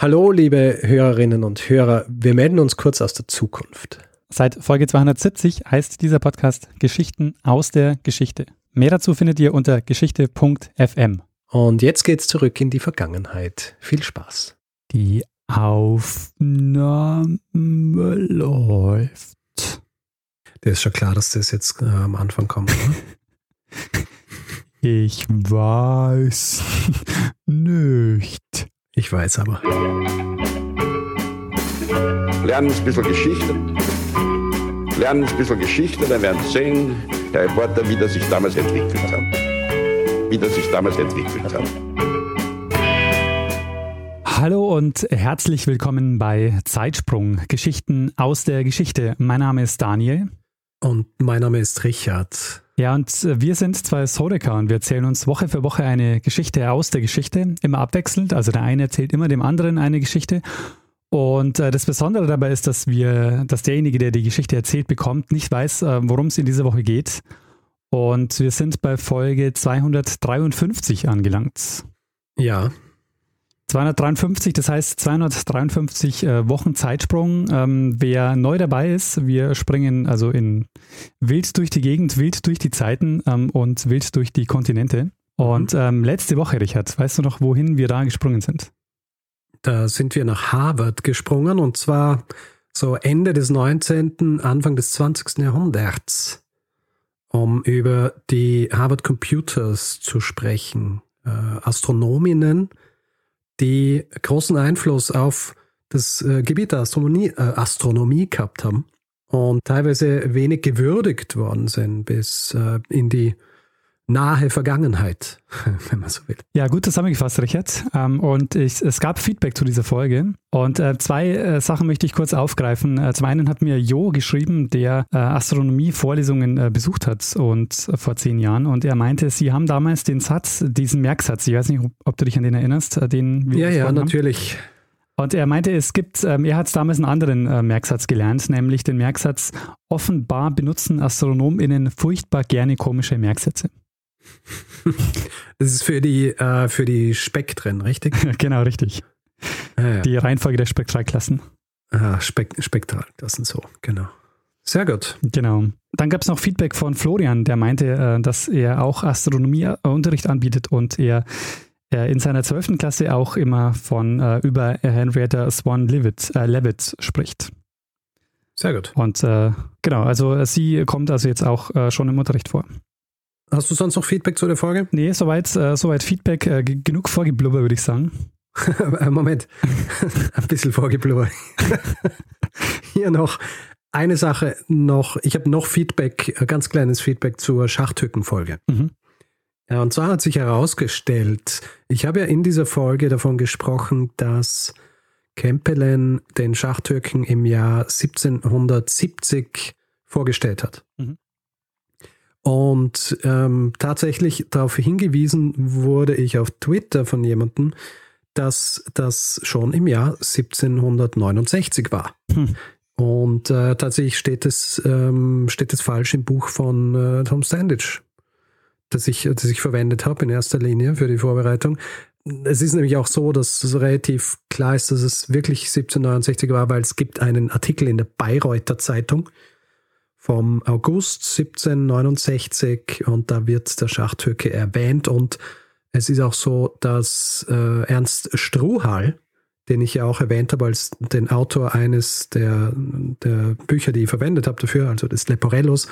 Hallo, liebe Hörerinnen und Hörer. Wir melden uns kurz aus der Zukunft. Seit Folge 270 heißt dieser Podcast Geschichten aus der Geschichte. Mehr dazu findet ihr unter geschichte.fm. Und jetzt geht's zurück in die Vergangenheit. Viel Spaß. Die Aufnahme läuft. Der ist schon klar, dass das jetzt äh, am Anfang kommt, oder? Ich weiß nicht. Ich weiß aber. Lernen ein bisschen Geschichte. Lernen ein bisschen Geschichte, dann werden Sie sehen, Herr Reporter, wie das sich damals entwickelt hat. Wie das sich damals entwickelt hat. Hallo und herzlich willkommen bei Zeitsprung, Geschichten aus der Geschichte. Mein Name ist Daniel. Und mein Name ist Richard. Ja, und wir sind zwei Historiker und wir erzählen uns Woche für Woche eine Geschichte aus der Geschichte, immer abwechselnd. Also der eine erzählt immer dem anderen eine Geschichte. Und äh, das Besondere dabei ist, dass wir, dass derjenige, der die Geschichte erzählt bekommt, nicht weiß, äh, worum es in dieser Woche geht. Und wir sind bei Folge 253 angelangt. Ja. 253, das heißt 253 äh, Wochen Zeitsprung. Ähm, wer neu dabei ist, wir springen also in wild durch die Gegend, wild durch die Zeiten ähm, und wild durch die Kontinente. Und Mhm. ähm, letzte Woche, Richard, weißt du noch, wohin wir da gesprungen sind? Da sind wir nach Harvard gesprungen und zwar so Ende des 19., Anfang des 20. Jahrhunderts, um über die Harvard Computers zu sprechen. Äh, Astronominnen, die großen Einfluss auf das äh, Gebiet der Astronomie, äh, Astronomie gehabt haben und teilweise wenig gewürdigt worden sind bis äh, in die nahe Vergangenheit, wenn man so will. Ja, gut zusammengefasst, Richard. Ähm, und ich, es gab Feedback zu dieser Folge. Und äh, zwei äh, Sachen möchte ich kurz aufgreifen. Äh, zum einen hat mir Jo geschrieben, der Astronomie-Vorlesungen besucht hat und vor zehn Jahren. Und er meinte, sie haben damals den Satz, diesen Merksatz, ich weiß nicht, ob, du dich an den erinnerst, den wir Ja, ja, besprochen haben. natürlich. Und er meinte, es gibt, ähm, er hat damals einen anderen äh, Merksatz gelernt, nämlich den Merksatz, offenbar benutzen AstronomInnen furchtbar gerne komische Merksätze. Das ist für die, äh, für die Spektren, richtig? genau, richtig. Ja, ja. Die Reihenfolge der Spektralklassen. Ah, Spek Spektral, das sind so, genau. Sehr gut. Genau. Dann gab es noch Feedback von Florian, der meinte, äh, dass er auch Astronomieunterricht anbietet und er äh, in seiner 12. Klasse auch immer von äh, über Henrietta Swan Leavitt, äh, Leavitt spricht. Sehr gut. Und äh, genau, also sie kommt also jetzt auch äh, schon im Unterricht vor. Hast du sonst noch Feedback zu der Folge? Nee, soweit, äh, soweit Feedback, äh, genug vorgeblubber, würde ich sagen. Äh, Moment, ein bisschen vorgeblubbert. Hier noch eine Sache noch. Ich habe noch Feedback, äh, ganz kleines Feedback zur Schachthücken-Folge. Mhm. Ja, und zwar hat sich herausgestellt, ich habe ja in dieser Folge davon gesprochen, dass Kempelen den Schachtürken im Jahr 1770 vorgestellt hat. Mhm. Und ähm, tatsächlich darauf hingewiesen wurde ich auf Twitter von jemandem, dass das schon im Jahr 1769 war. Hm. Und äh, tatsächlich steht es, ähm, steht es falsch im Buch von äh, Tom Standage, das ich, das ich verwendet habe in erster Linie für die Vorbereitung. Es ist nämlich auch so, dass es relativ klar ist, dass es wirklich 1769 war, weil es gibt einen Artikel in der Bayreuther Zeitung vom August 1769 und da wird der Schachtürke erwähnt und es ist auch so, dass äh, Ernst Struhal, den ich ja auch erwähnt habe als den Autor eines der, der Bücher, die ich verwendet habe dafür, also des Leporellos,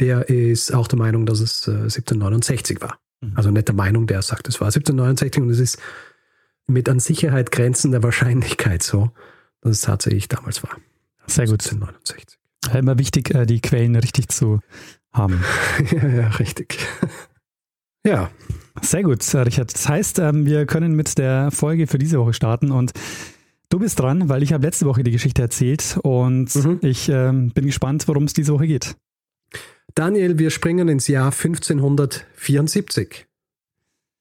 der ist auch der Meinung, dass es äh, 1769 war. Mhm. Also nicht der Meinung, der sagt, es war 1769 und es ist mit an Sicherheit grenzender Wahrscheinlichkeit so, dass es tatsächlich damals war. Sehr gut. 1769. Äh, Immer wichtig, äh, die Quellen richtig zu haben. ja, ja, richtig. ja, Sehr gut, äh, Richard. Das heißt, ähm, wir können mit der Folge für diese Woche starten und du bist dran, weil ich habe letzte Woche die Geschichte erzählt und Mhm. ich ähm, bin gespannt, worum es diese Woche geht. Daniel, wir springen ins Jahr 1574.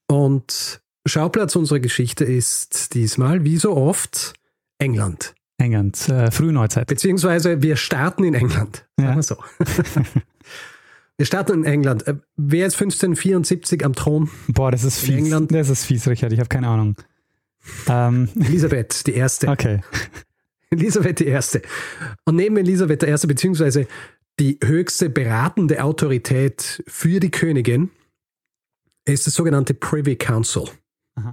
Und Schauplatz unserer Geschichte ist diesmal, wie so oft, England. England, äh, Frühneuzeit. Beziehungsweise wir starten in England. Sagen Ja. wir so. wir starten in England. Äh, Wer ist 1574 am Thron? Boah, das ist fies. England- Das ist fies, Richard. Ich habe keine Ahnung. Ähm, Elisabeth die Erste. okay. Elisabeth die Erste. Und neben Elisabeth der Erste, beziehungsweise die höchste beratende Autorität für die Königin, ist das sogenannte Privy Council.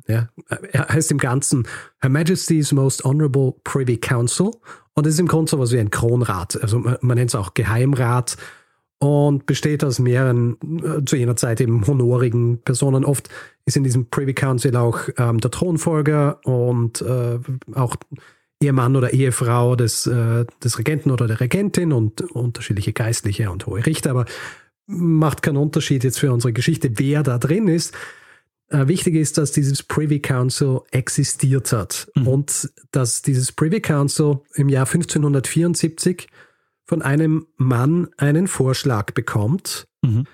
Ja, er heißt im Ganzen Her Majesty's Most Honorable Privy Council und ist im Grunde so was wie ein Kronrat. Also man, man nennt es auch Geheimrat und besteht aus mehreren, äh, zu jener Zeit eben honorigen Personen. Oft ist in diesem Privy Council auch ähm, der Thronfolger und äh, auch Ehemann oder Ehefrau des, äh, des Regenten oder der Regentin und unterschiedliche Geistliche und hohe Richter, aber macht keinen Unterschied jetzt für unsere Geschichte, wer da drin ist. Äh, wichtig ist, dass dieses Privy Council existiert hat Mhm. und dass dieses Privy Council im Jahr 1574 von einem Mann einen Vorschlag bekommt, Mhm.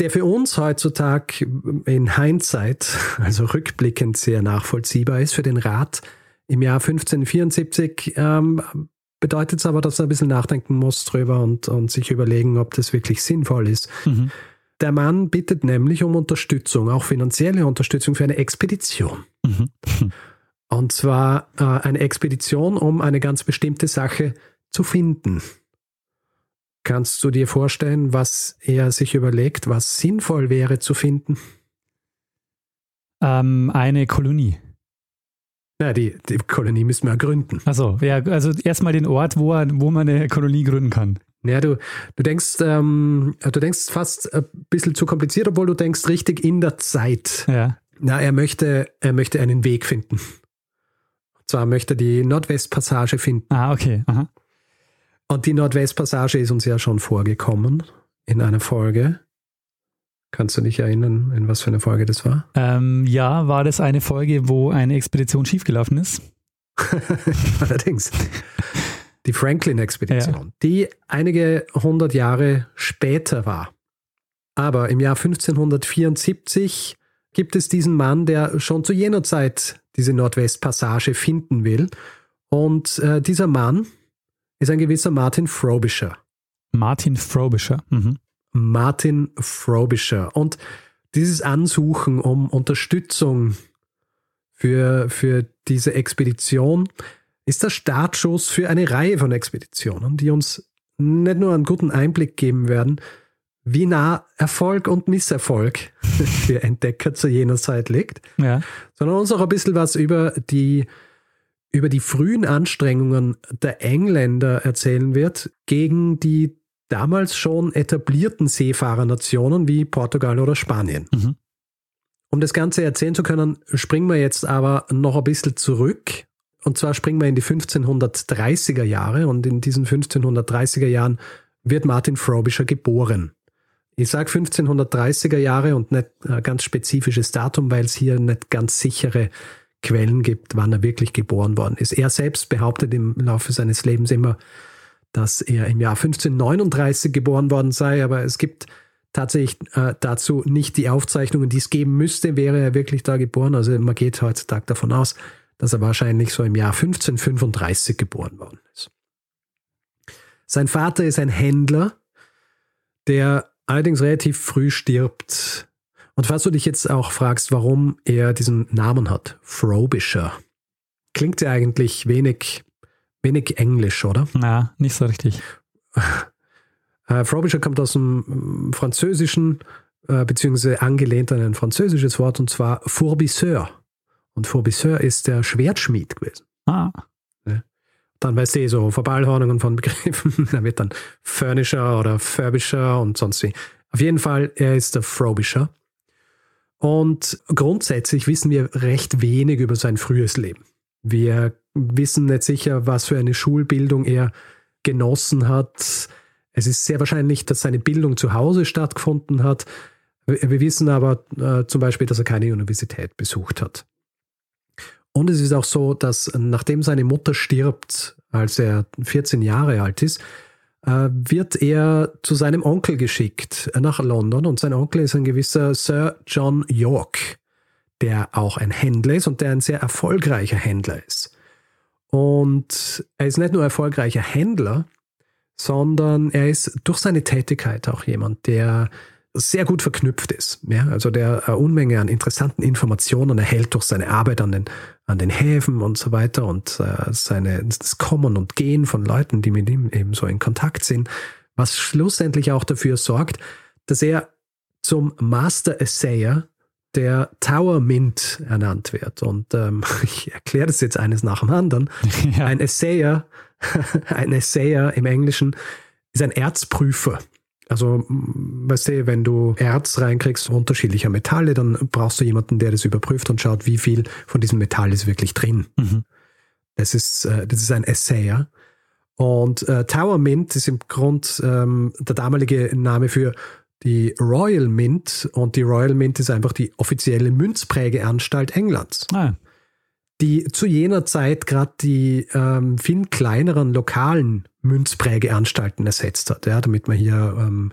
der für uns heutzutage in Hindsight, also rückblickend sehr nachvollziehbar ist. Für den Rat im Jahr 1574 ähm, bedeutet es aber, dass er ein bisschen nachdenken muss drüber und, und sich überlegen, ob das wirklich sinnvoll ist. Mhm. Der Mann bittet nämlich um Unterstützung, auch finanzielle Unterstützung für eine Expedition. Mhm. Und zwar äh, eine Expedition, um eine ganz bestimmte Sache zu finden. Kannst du dir vorstellen, was er sich überlegt, was sinnvoll wäre zu finden? Ähm, eine Kolonie. Na, die, die Kolonie müssen wir gründen. Also, ja, also erstmal den Ort, wo, wo man eine Kolonie gründen kann. Ja, du, du denkst, ähm, du denkst fast ein bisschen zu kompliziert, obwohl du denkst richtig in der Zeit. Ja. Na, er möchte, er möchte einen Weg finden. Und zwar möchte er die Nordwestpassage finden. Ah, okay. Aha. Und die Nordwestpassage ist uns ja schon vorgekommen in einer Folge. Kannst du dich erinnern, in was für eine Folge das war? Ähm, ja, war das eine Folge, wo eine Expedition schiefgelaufen ist? Allerdings. Die Franklin-Expedition, die einige hundert Jahre später war. Aber im Jahr 1574 gibt es diesen Mann, der schon zu jener Zeit diese Nordwestpassage finden will. Und äh, dieser Mann ist ein gewisser Martin Frobisher. Martin Frobisher. Mhm. Martin Frobisher. Und dieses Ansuchen um Unterstützung für, für diese Expedition ist der Startschuss für eine Reihe von Expeditionen, die uns nicht nur einen guten Einblick geben werden, wie nah Erfolg und Misserfolg für Entdecker zu jener Zeit liegt, Ja. sondern uns auch ein bisschen was über die, über die frühen Anstrengungen der Engländer erzählen wird gegen die damals schon etablierten Seefahrernationen wie Portugal oder Spanien. Mhm. Um das Ganze erzählen zu können, springen wir jetzt aber noch ein bisschen zurück. Und zwar springen wir in die 1530er Jahre und in diesen 1530er Jahren wird Martin Frobisher geboren. Ich sage 1530er Jahre und nicht ein ganz spezifisches Datum, weil es hier nicht ganz sichere Quellen gibt, wann er wirklich geboren worden ist. Er selbst behauptet im Laufe seines Lebens immer, dass er im Jahr 1539 geboren worden sei, aber es gibt tatsächlich äh, dazu nicht die Aufzeichnungen, die es geben müsste, wäre er wirklich da geboren. Also man geht heutzutage davon aus, dass er wahrscheinlich so im Jahr 1535 geboren worden ist. Sein Vater ist ein Händler, der allerdings relativ früh stirbt. Und falls du dich jetzt auch fragst, warum er diesen Namen hat, Frobisher, klingt ja eigentlich wenig, wenig englisch, oder? Na, nicht so richtig. Äh, Frobisher kommt aus dem mm, Französischen, äh, beziehungsweise angelehnt an ein französisches Wort, und zwar Fourbisseur. Und Fourbisseur ist der Schwertschmied gewesen. Ah, Dann weißt du eh so Verballhornungen von Begriffen. da wird dann Furnisher oder Furbisher und sonst wie. Auf jeden Fall, er ist der Frobisher. Und grundsätzlich wissen wir recht wenig über sein frühes Leben. Wir wissen nicht sicher, was für eine Schulbildung er genossen hat. Es ist sehr wahrscheinlich, dass seine Bildung zu Hause stattgefunden hat. Wir wir wissen aber äh, zum Beispiel, dass er keine Universität besucht hat. Und es ist auch so, dass nachdem seine Mutter stirbt, als er 14 Jahre alt ist, äh, wird er zu seinem Onkel geschickt äh, nach London. Und sein Onkel ist ein gewisser Sir John York, der auch ein Händler ist und der ein sehr erfolgreicher Händler ist. Und er ist nicht nur erfolgreicher Händler, sondern er ist durch seine Tätigkeit auch jemand, der sehr gut verknüpft ist. Ja, also der eine Unmenge an interessanten Informationen erhält durch seine Arbeit an den, an den Häfen und so weiter und äh, seine, das Kommen und Gehen von Leuten, die mit ihm eben so in Kontakt sind, was schlussendlich auch dafür sorgt, dass er zum Master Essayer der Tower Mint ernannt wird. Und ähm, ich erkläre das jetzt eines nach dem anderen. Ja. Ein Essayer, ein Essayer im Englischen ist ein Erzprüfer. Also, weißt du, wenn du Erz reinkriegst, unterschiedlicher Metalle, dann brauchst du jemanden, der das überprüft und schaut, wie viel von diesem Metall ist wirklich drin. Mhm. Das, ist, äh, das ist ein Essayer. Und äh, Tower Mint ist im Grund ähm, der damalige Name für die Royal Mint. Und die Royal Mint ist einfach die offizielle Münzprägeanstalt Englands. Ah. Die zu jener Zeit gerade die ähm, viel kleineren lokalen Münzprägeanstalten ersetzt hat, ja, damit man hier ähm,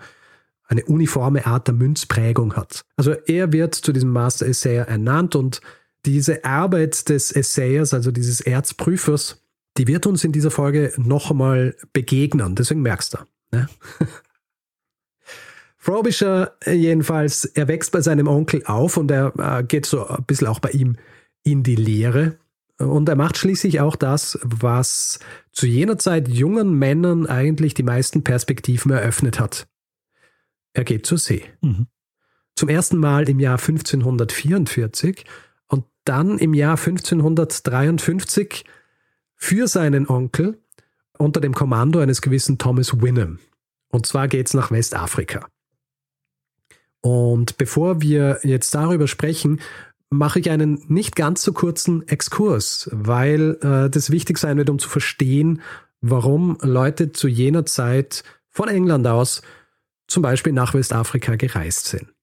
eine uniforme Art der Münzprägung hat. Also er wird zu diesem Master Essayer ernannt und diese Arbeit des Essayers, also dieses Erzprüfers, die wird uns in dieser Folge noch einmal begegnen. Deswegen merkst du. Ne? Frobisher jedenfalls, er wächst bei seinem Onkel auf und er äh, geht so ein bisschen auch bei ihm in die Lehre. Und er macht schließlich auch das, was zu jener Zeit jungen Männern eigentlich die meisten Perspektiven eröffnet hat. Er geht zur See. Mhm. Zum ersten Mal im Jahr 1544 und dann im Jahr 1553 für seinen Onkel unter dem Kommando eines gewissen Thomas Winham. Und zwar geht es nach Westafrika. Und bevor wir jetzt darüber sprechen, mache ich einen nicht ganz so kurzen Exkurs, weil äh, das wichtig sein wird, um zu verstehen, warum Leute zu jener Zeit von England aus zum Beispiel nach Westafrika gereist sind.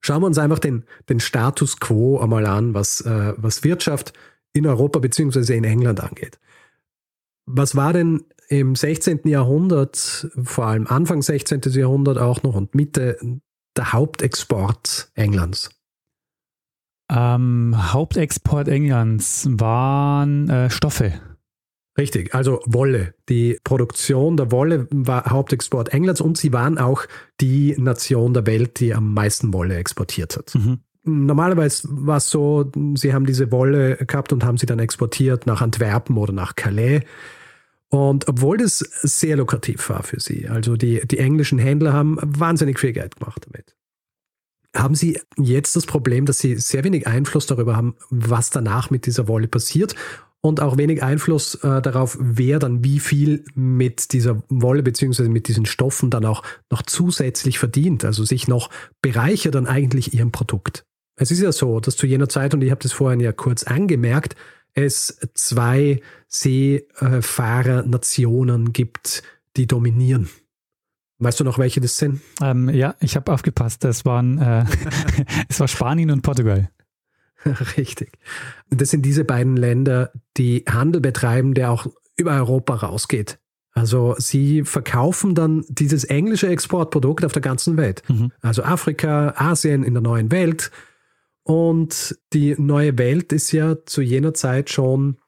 Schauen wir uns einfach den, den Status quo einmal an, was, äh, was Wirtschaft in Europa bzw. in England angeht. Was war denn im 16. Jahrhundert, vor allem Anfang 16. Jahrhundert auch noch und Mitte, der Hauptexport Englands? Ähm, Hauptexport Englands waren äh, Stoffe. Richtig, also Wolle. Die Produktion der Wolle war Hauptexport Englands und sie waren auch die Nation der Welt, die am meisten Wolle exportiert hat. Mhm. Normalerweise war es so, sie haben diese Wolle gehabt und haben sie dann exportiert nach Antwerpen oder nach Calais. Und obwohl das sehr lukrativ war für sie, also die, die englischen Händler haben wahnsinnig viel Geld gemacht damit haben Sie jetzt das Problem, dass Sie sehr wenig Einfluss darüber haben, was danach mit dieser Wolle passiert und auch wenig Einfluss äh, darauf, wer dann wie viel mit dieser Wolle beziehungsweise mit diesen Stoffen dann auch noch zusätzlich verdient, also sich noch bereichert an eigentlich Ihrem Produkt. Es ist ja so, dass zu jener Zeit, und ich habe das vorhin ja kurz angemerkt, es zwei Seefahrernationen gibt, die dominieren. Weißt du noch, welche das sind? Ähm, ja, ich habe aufgepasst. Das waren, äh, es war Spanien und Portugal. Richtig. Das sind diese beiden Länder, die Handel betreiben, der auch über Europa rausgeht. Also sie verkaufen dann dieses englische Exportprodukt auf der ganzen Welt. Mhm. Also Afrika, Asien in der neuen Welt. Und die neue Welt ist ja zu jener Zeit schon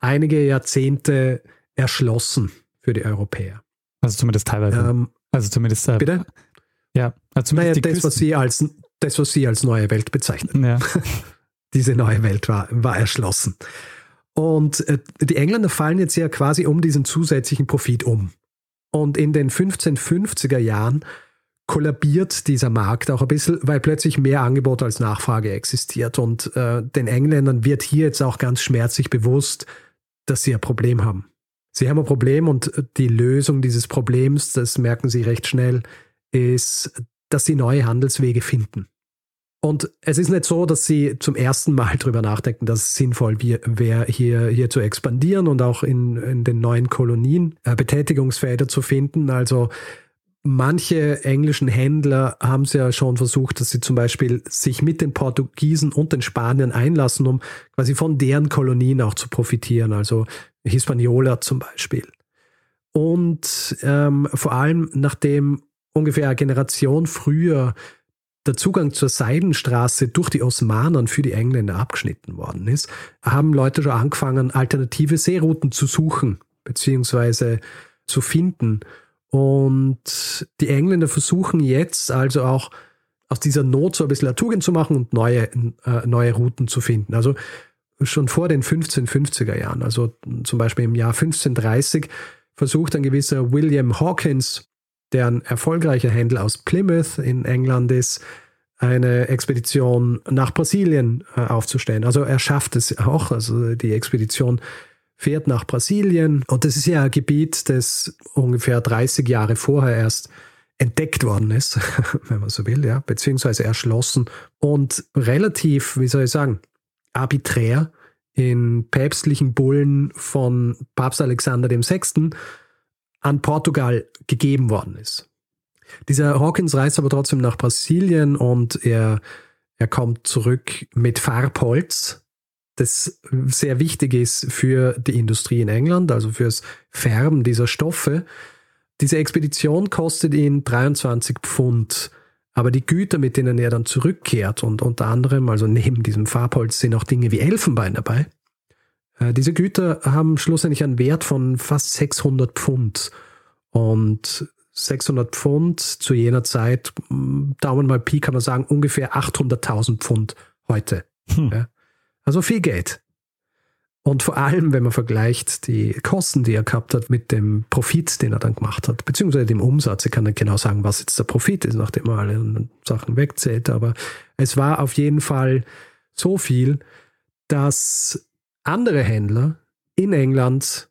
einige Jahrzehnte erschlossen für die Europäer. Also zumindest teilweise. Ähm, also zumindest. Äh, Bitte? Ja, also zumindest naja, das, was Sie als, das, was Sie als neue Welt bezeichnen. Ja. Diese neue Welt war, war erschlossen. Und äh, die Engländer fallen jetzt ja quasi um diesen zusätzlichen Profit um. Und in den 1550er Jahren kollabiert dieser Markt auch ein bisschen, weil plötzlich mehr Angebot als Nachfrage existiert. Und äh, den Engländern wird hier jetzt auch ganz schmerzlich bewusst, dass sie ein Problem haben. Sie haben ein Problem und die Lösung dieses Problems, das merken Sie recht schnell, ist, dass Sie neue Handelswege finden. Und es ist nicht so, dass Sie zum ersten Mal darüber nachdenken, dass es sinnvoll wäre, hier, hier zu expandieren und auch in, in den neuen Kolonien äh, Betätigungsfelder zu finden. Also manche englischen Händler haben es ja schon versucht, dass sie zum Beispiel sich mit den Portugiesen und den Spaniern einlassen, um quasi von deren Kolonien auch zu profitieren. Also Hispaniola zum Beispiel. Und ähm, vor allem nachdem ungefähr eine Generation früher der Zugang zur Seidenstraße durch die Osmanen für die Engländer abgeschnitten worden ist, haben Leute schon angefangen, alternative Seerouten zu suchen bzw. zu finden. Und die Engländer versuchen jetzt also auch aus dieser Not so ein bisschen eine Tugend zu machen und neue, äh, neue Routen zu finden. Also schon vor den 1550er Jahren, also zum Beispiel im Jahr 1530, versucht ein gewisser William Hawkins, der ein erfolgreicher Händler aus Plymouth in England ist, eine Expedition nach Brasilien äh, aufzustellen. Also er schafft es auch, also die Expedition fährt nach Brasilien und das ist ja ein Gebiet, das ungefähr 30 Jahre vorher erst entdeckt worden ist, wenn man so will, ja, beziehungsweise erschlossen und relativ, wie soll ich sagen, arbiträr in päpstlichen Bullen von Papst Alexander VI. an Portugal gegeben worden ist. Dieser Hawkins reist aber trotzdem nach Brasilien und er, er kommt zurück mit Farbholz, das sehr wichtig ist für die Industrie in England, also fürs Färben dieser Stoffe. Diese Expedition kostet ihn 23 Pfund. Aber die Güter, mit denen er dann zurückkehrt, und unter anderem, also neben diesem Farbholz, sind auch Dinge wie Elfenbein dabei. Äh, diese Güter haben schlussendlich einen Wert von fast 600 Pfund. Und 600 Pfund zu jener Zeit, Daumen mal Pi kann man sagen, ungefähr 800.000 Pfund heute. Hm. Ja. Also viel Geld. Und vor allem, wenn man vergleicht die Kosten, die er gehabt hat, mit dem Profit, den er dann gemacht hat, beziehungsweise dem Umsatz. Ich kann nicht genau sagen, was jetzt der Profit ist, nachdem er alle Sachen wegzählt, aber es war auf jeden Fall so viel, dass andere Händler in England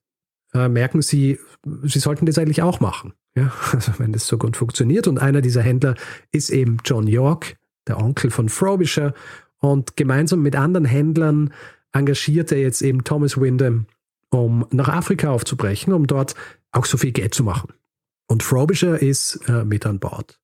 äh, merken, sie, sie sollten das eigentlich auch machen. Ja, also wenn das so gut funktioniert. Und einer dieser Händler ist eben John York, der Onkel von Frobisher. Und gemeinsam mit anderen Händlern engagiert er jetzt eben Thomas Wyndham, um nach Afrika aufzubrechen, um dort auch so viel Geld zu machen. Und Frobisher ist äh, mit an Bord.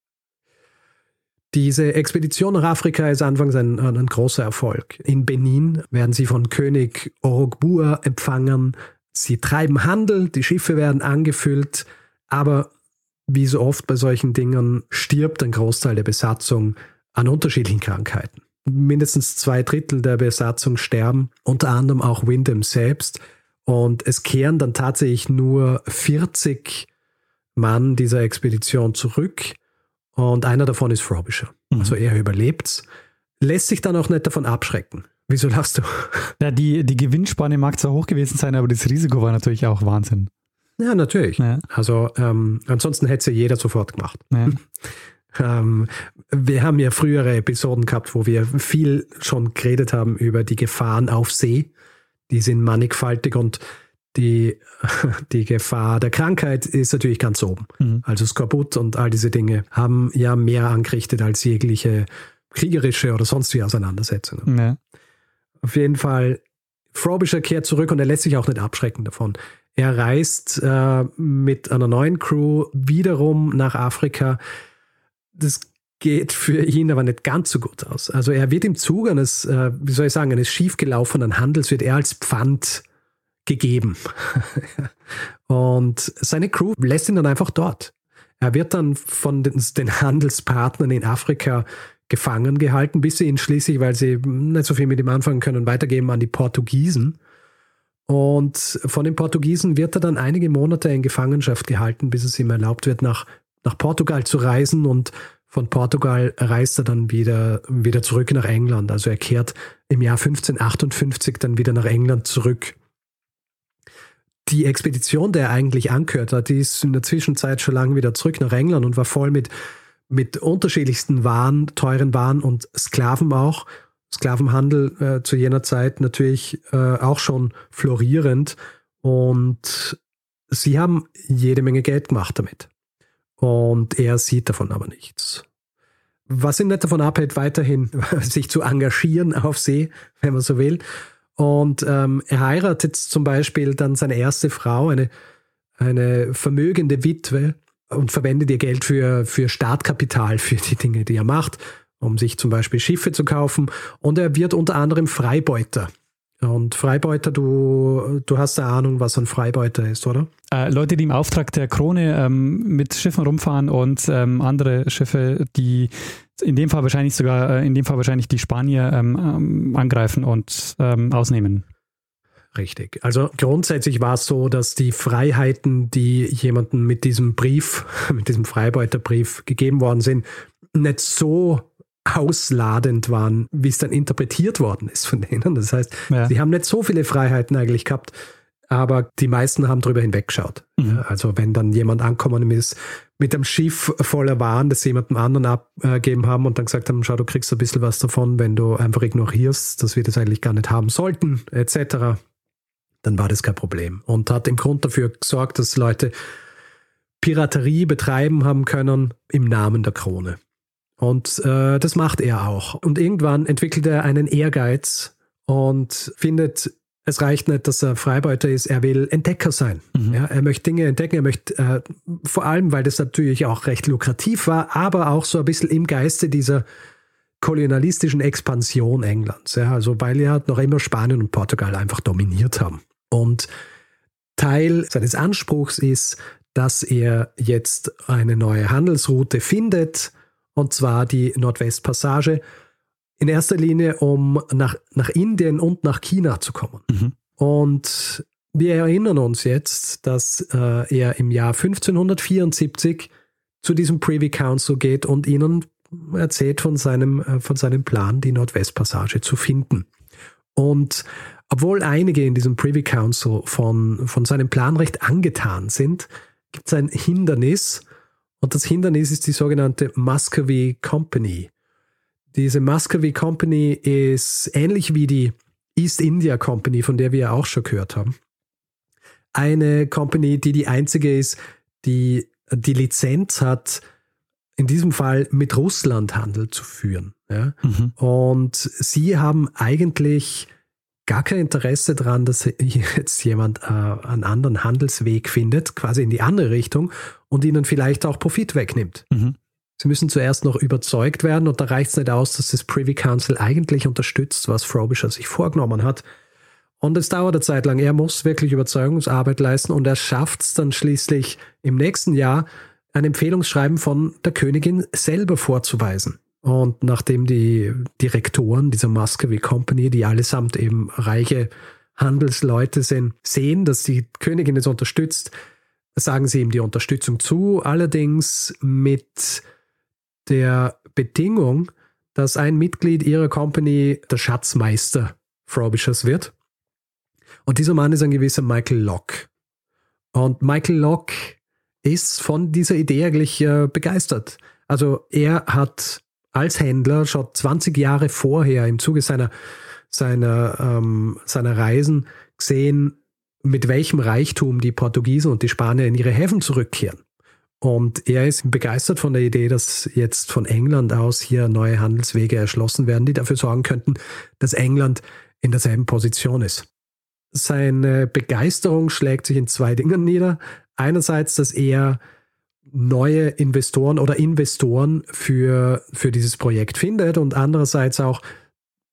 Diese Expedition nach Afrika ist anfangs ein, ein, großer Erfolg. In Benin werden sie von König Orogbua empfangen. Sie treiben Handel, die Schiffe werden angefüllt, aber wie so oft bei solchen Dingen stirbt ein Großteil der Besatzung an unterschiedlichen Krankheiten mindestens zwei Drittel der Besatzung sterben, unter anderem auch Wyndham selbst. Und es kehren dann tatsächlich nur 40 Mann dieser Expedition zurück. Und einer davon ist Frobisher. Mhm. Also er überlebt Lässt sich dann auch nicht davon abschrecken. Wieso lachst du? Ja, die, die Gewinnspanne mag zwar hoch gewesen sein, aber das Risiko war natürlich auch Wahnsinn. Ja, natürlich. Ja. Also ähm, ansonsten hätte es ja jeder sofort gemacht. Ja. Ähm, wir haben ja frühere Episoden gehabt, wo wir viel schon geredet haben über die Gefahren auf See. Die sind mannigfaltig und die, die Gefahr der Krankheit ist natürlich ganz oben. Mhm. Also Skorbut und all diese Dinge haben ja mehr angerichtet als jegliche kriegerische oder sonstige Auseinandersetzungen. Ja. Auf jeden Fall, Frobisher kehrt zurück und er lässt sich auch nicht abschrecken davon. Er reist äh, mit einer neuen Crew wiederum nach Afrika das geht für ihn aber nicht ganz so gut aus. Also er wird im Zug eines, äh, wie soll ich sagen, eines schiefgelaufenen Handels wird er als Pfand gegeben. Und seine Crew lässt ihn dann einfach dort. Er wird dann von den, den Handelspartnern in Afrika gefangen gehalten, bis sie ihn schließlich, weil sie nicht so viel mit ihm anfangen können, weitergeben an die Portugiesen. Und von den Portugiesen wird er dann einige Monate in Gefangenschaft gehalten, bis es ihm erlaubt wird, nach nach Portugal zu reisen und von Portugal reist er dann wieder, wieder zurück nach England. Also er kehrt im Jahr 1558 dann wieder nach England zurück. Die Expedition, der er eigentlich angehört hat, die ist in der Zwischenzeit schon lange wieder zurück nach England und war voll mit, mit unterschiedlichsten Waren, teuren Waren und Sklaven auch. Sklavenhandel äh, zu jener Zeit natürlich äh, auch schon florierend und sie haben jede Menge Geld gemacht damit. Und er sieht davon aber nichts. Was ihn nicht davon abhält, weiterhin sich zu engagieren auf See, wenn man so will. Und ähm, er heiratet zum Beispiel dann seine erste Frau, eine, eine vermögende Witwe, und verwendet ihr Geld für, für Startkapital, für die Dinge, die er macht, um sich zum Beispiel Schiffe zu kaufen. Und er wird unter anderem Freibeuter. Und Freibeuter, du, du hast eine Ahnung, was ein Freibeuter ist, oder? Äh, Leute, die im Auftrag der Krone ähm, mit Schiffen rumfahren und ähm, andere Schiffe, die in dem Fall wahrscheinlich sogar, äh, in dem Fall wahrscheinlich die Spanier ähm, ähm angreifen und ähm, ausnehmen. Richtig. Also grundsätzlich war es so, dass die Freiheiten, die jemandem mit diesem Brief, mit diesem Freibeuterbrief gegeben worden sind, nicht so ausladend waren, wie es dann interpretiert worden ist von denen. Das heißt, ja. sie haben nicht so viele Freiheiten eigentlich gehabt, aber die meisten haben drüber hinweggeschaut. Mhm. Also wenn dann jemand angekommen ist mit einem Schiff voller Waren, das sie jemandem anderen abgegeben haben und dann gesagt haben, schau, du kriegst ein bisschen was davon, wenn du einfach ignorierst, dass wir das eigentlich gar nicht haben sollten, etc., dann war das kein Problem. Und hat im Grund dafür gesorgt, dass Leute Piraterie betreiben haben können im Namen der Krone. Und äh, das macht er auch. Und irgendwann entwickelt er einen Ehrgeiz und findet, es reicht nicht, dass er Freibeuter ist, er will Entdecker sein. Mhm. Ja, er möchte Dinge entdecken, er möchte äh, vor allem, weil das natürlich auch recht lukrativ war, aber auch so ein bisschen im Geiste dieser kolonialistischen Expansion Englands. Ja, also weil ja noch immer Spanien und Portugal einfach dominiert haben. Und Teil seines Anspruchs ist, dass er jetzt eine neue Handelsroute findet, und zwar die Nordwestpassage, in erster Linie, um nach, nach Indien und nach China zu kommen. Mhm. Und wir erinnern uns jetzt, dass äh, er im Jahr 1574 zu diesem Privy Council geht und ihnen erzählt von seinem, äh, von seinem Plan, die Nordwestpassage zu finden. Und obwohl einige in diesem Privy Council von, von seinem Plan recht angetan sind, gibt es ein Hindernis, und das Hindernis ist die sogenannte Muscovy Company. Diese Muscovy Company ist ähnlich wie die East India Company, von der wir ja auch schon gehört haben. Eine Company, die die einzige ist, die die Lizenz hat, in diesem Fall mit Russland Handel zu führen. Ja? Mhm. Und sie haben eigentlich gar kein Interesse daran, dass jetzt jemand äh, einen anderen Handelsweg findet, quasi in die andere Richtung und ihnen vielleicht auch Profit wegnimmt. Mhm. Sie müssen zuerst noch überzeugt werden und da reicht es nicht aus, dass das Privy Council eigentlich unterstützt, was Frobisher sich vorgenommen hat. Und es dauert eine Zeit lang. Er muss wirklich Überzeugungsarbeit leisten und er schafft es dann schließlich im nächsten Jahr, ein Empfehlungsschreiben von der Königin selber vorzuweisen. Und nachdem die Direktoren dieser Muscovy Company, die allesamt eben reiche Handelsleute sind, sehen, dass die Königin es unterstützt, sagen sie ihm die Unterstützung zu, allerdings mit der Bedingung, dass ein Mitglied ihrer Company der Schatzmeister Frobishers wird. Und dieser Mann ist ein gewisser Michael Locke. Und Michael Locke ist von dieser Idee eigentlich äh, begeistert. Also er hat als Händler schon 20 Jahre vorher im Zuge seiner, seiner, ähm, seiner Reisen gesehen, mit welchem Reichtum die Portugiesen und die Spanier in ihre Häfen zurückkehren. Und er ist begeistert von der Idee, dass jetzt von England aus hier neue Handelswege erschlossen werden, die dafür sorgen könnten, dass England in derselben Position ist. Seine Begeisterung schlägt sich in zwei Dingen nieder. Einerseits, dass er neue Investoren oder Investoren für, für dieses Projekt findet und andererseits auch,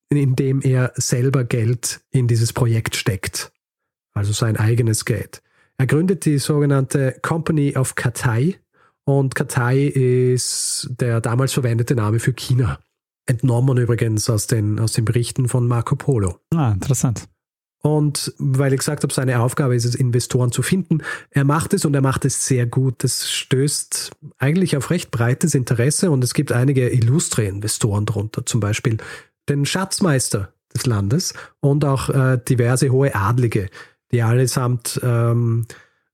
indem er selber Geld in dieses Projekt steckt, also sein eigenes Geld. Er gründet die sogenannte Company of Katai und Katai ist der damals verwendete Name für China. Entnommen übrigens aus den, aus den Berichten von Marco Polo. Ah, interessant. Und weil ich gesagt habe, seine Aufgabe ist es, Investoren zu finden. Er macht es und er macht es sehr gut. Das stößt eigentlich auf recht breites Interesse und es gibt einige illustre Investoren darunter, zum Beispiel den Schatzmeister des Landes und auch äh, diverse hohe Adlige, die allesamt ähm,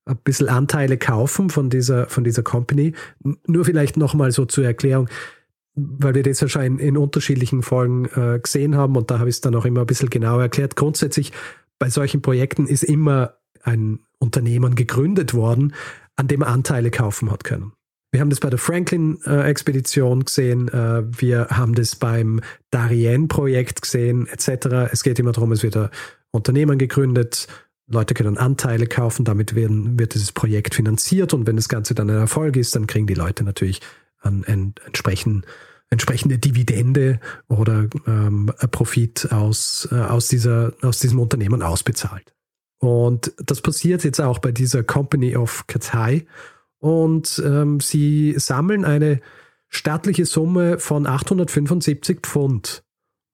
ein bisschen Anteile kaufen von dieser, von dieser Company. Nur vielleicht nochmal so zur Erklärung weil wir das ja schon in, unterschiedlichen Folgen äh, gesehen haben und da habe ich es dann auch immer ein bisschen genauer erklärt. Grundsätzlich bei solchen Projekten ist immer ein Unternehmen gegründet worden, an dem Anteile kaufen hat können. Wir haben das bei der Franklin-Expedition gesehen, äh, wir haben das beim Darien-Projekt gesehen, etc. Es geht immer darum, es wird ein Unternehmen gegründet, Leute können Anteile kaufen, damit werden, wird dieses Projekt finanziert und wenn das Ganze dann ein Erfolg ist, dann kriegen die Leute natürlich einen, einen entsprechenden entsprechende Dividende oder ähm, Profit aus, äh, aus, dieser, aus diesem Unternehmen ausbezahlt. Und das passiert jetzt auch bei dieser Company of Katai. Und ähm, sie sammeln eine staatliche Summe von 875 Pfund.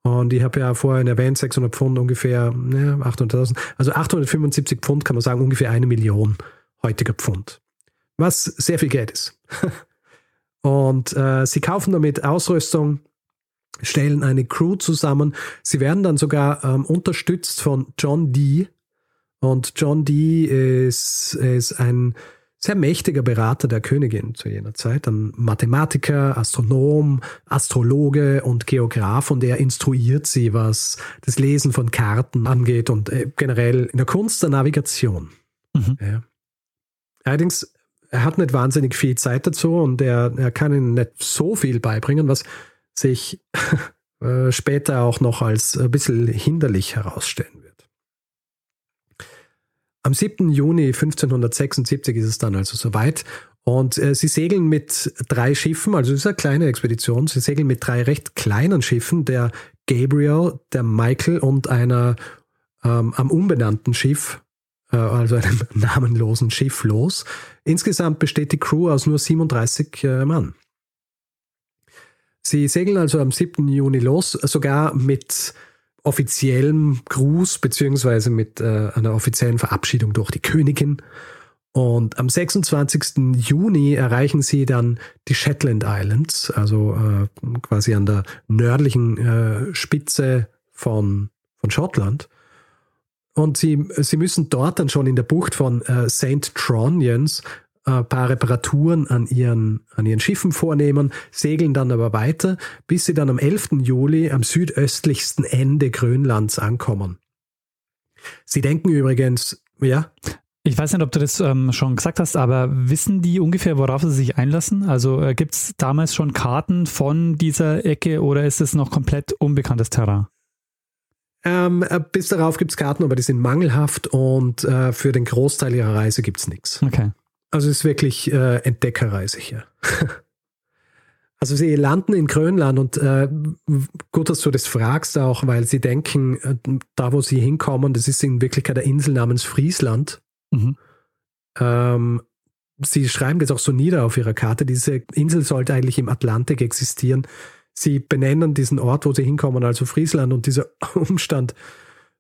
Und ich habe ja vorhin erwähnt, 600 Pfund ungefähr, ja, 800.000, also 875 Pfund kann man sagen, ungefähr eine Million heutiger Pfund. Was sehr viel Geld ist. Und äh, sie kaufen damit Ausrüstung, stellen eine Crew zusammen. Sie werden dann sogar ähm, unterstützt von John Dee. Und John Dee ist, ist ein sehr mächtiger Berater der Königin zu jener Zeit, ein Mathematiker, Astronom, Astrologe und Geograf und er instruiert sie, was das Lesen von Karten angeht und äh, generell in der Kunst der Navigation. Mhm. Ja. Allerdings, er hat nicht wahnsinnig viel Zeit dazu und er, er kann ihnen nicht so viel beibringen, was sich äh, später auch noch als ein bisschen hinderlich herausstellen wird. Am 7. Juni 1576 ist es dann also soweit. Und äh, sie segeln mit drei Schiffen, also es ist eine kleine Expedition. Sie segeln mit drei recht kleinen Schiffen, der Gabriel, der Michael und einer ähm, am unbenannten Schiff, also einem namenlosen Schiff los. Insgesamt besteht die Crew aus nur 37 äh, Mann. Sie segeln also am 7. Juni los, sogar mit offiziellem Gruß beziehungsweise mit äh, einer offiziellen Verabschiedung durch die Königin. Und am 26. Juni erreichen sie dann die Shetland Islands, also äh, quasi an der nördlichen äh, Spitze von, von Schottland. Und sie, sie müssen dort dann schon in der Bucht von äh, St. Tronians ein äh, paar Reparaturen an ihren, an ihren Schiffen vornehmen, segeln dann aber weiter, bis sie dann am 11. Juli am südöstlichsten Ende Grönlands ankommen. Sie denken übrigens, ja? Ich weiß nicht, ob du das ähm, schon gesagt hast, aber wissen die ungefähr, worauf sie sich einlassen? Also äh, gibt es damals schon Karten von dieser Ecke oder ist es noch komplett unbekanntes Terrain? Ähm, äh, bis darauf gibt es Karten, aber die sind mangelhaft und äh, für den Großteil ihrer Reise gibt es nichts. Okay. Also es ist wirklich äh, Entdeckerreise hier. also sie landen in Grönland und äh, gut, dass du das fragst auch, weil sie denken, äh, da wo sie hinkommen, das ist in Wirklichkeit eine Insel namens Friesland. Mhm. Ähm, sie schreiben das auch so nieder auf ihrer Karte. Diese Insel sollte eigentlich im Atlantik existieren. Sie benennen diesen Ort, wo sie hinkommen, also Friesland und dieser Umstand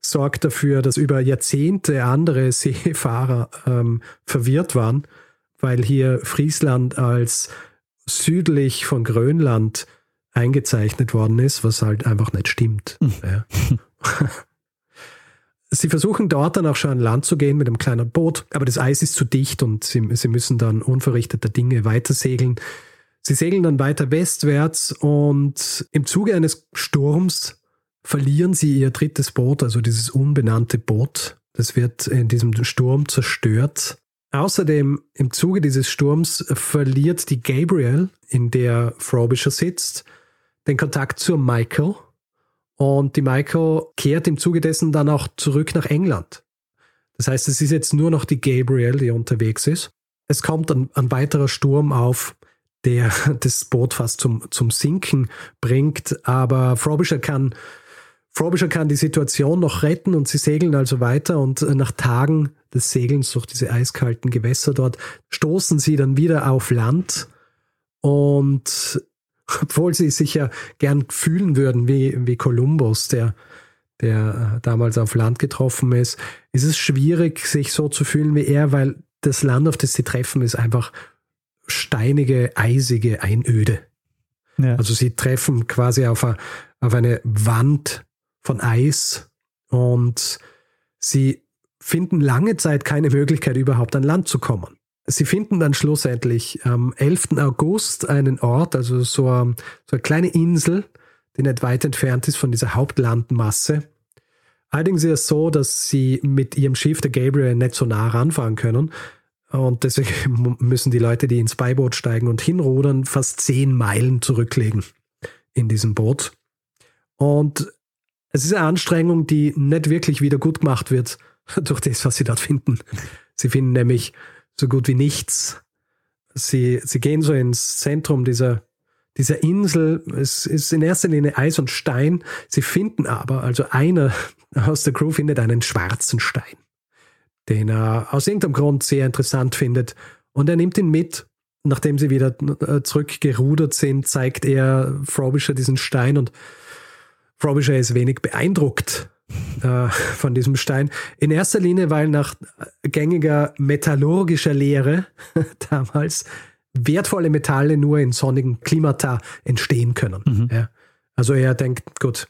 sorgt dafür, dass über Jahrzehnte andere Seefahrer ähm, verwirrt waren weil hier Friesland als südlich von Grönland eingezeichnet worden ist, was halt einfach nicht stimmt. Mhm. Ja. sie versuchen dort dann auch schon an Land zu gehen mit einem kleinen Boot, aber das Eis ist zu dicht und sie, sie müssen dann unverrichteter Dinge weiter segeln. Sie segeln dann weiter westwärts und im Zuge eines Sturms verlieren sie ihr drittes Boot, also dieses unbenannte Boot. Das wird in diesem Sturm zerstört. Außerdem im Zuge dieses Sturms verliert die Gabriel, in der Frobisher sitzt, den Kontakt zur Michael und die Michael kehrt im Zuge dessen dann auch zurück nach England. Das heißt, es ist jetzt nur noch die Gabriel, die unterwegs ist. Es kommt ein, ein weiterer Sturm auf, der das Boot fast zum, zum Sinken bringt, aber Frobisher kann Frobisher kann die Situation noch retten und sie segeln also weiter und nach Tagen des Segelns durch diese eiskalten Gewässer dort stoßen sie dann wieder auf Land. Und obwohl sie sich ja gern fühlen würden wie, wie Kolumbus, der, der äh, damals auf Land getroffen ist, ist es schwierig, sich so zu fühlen wie er, weil das Land, auf das sie treffen, ist einfach steinige, eisige Einöde. Ja. Also sie treffen quasi auf, a, auf eine Wand von Eis und sie finden lange Zeit keine Möglichkeit, überhaupt an Land zu kommen. Sie finden dann schlussendlich am 11. August einen Ort, also so, eine, so eine kleine Insel, die nicht weit entfernt ist von dieser Hauptlandmasse. Allerdings ist es so, dass sie mit ihrem Schiff, der Gabriel, nicht so nah ranfahren können. Und deswegen müssen die Leute, die ins Beiboot steigen und hinrudern, fast zehn Meilen zurücklegen in diesem Boot. Und es ist eine Anstrengung, die nicht wirklich wieder gut gemacht wird durch das, was sie dort finden. Sie finden nämlich so gut wie nichts. Sie, sie gehen so ins Zentrum dieser, dieser Insel. Es ist in erster Linie Eis und Stein. Sie finden aber, also einer aus der Crew findet einen schwarzen Stein, den er aus irgendeinem Grund sehr interessant findet. Und er nimmt ihn mit. Nachdem sie wieder äh, zurückgerudert sind, zeigt er Frobisher diesen Stein und Frobisher ist wenig beeindruckt äh, von diesem Stein. In erster Linie, weil nach gängiger metallurgischer Lehre damals wertvolle Metalle nur in sonnigen Klimata entstehen können. Mhm. Ja. Also er denkt, gut,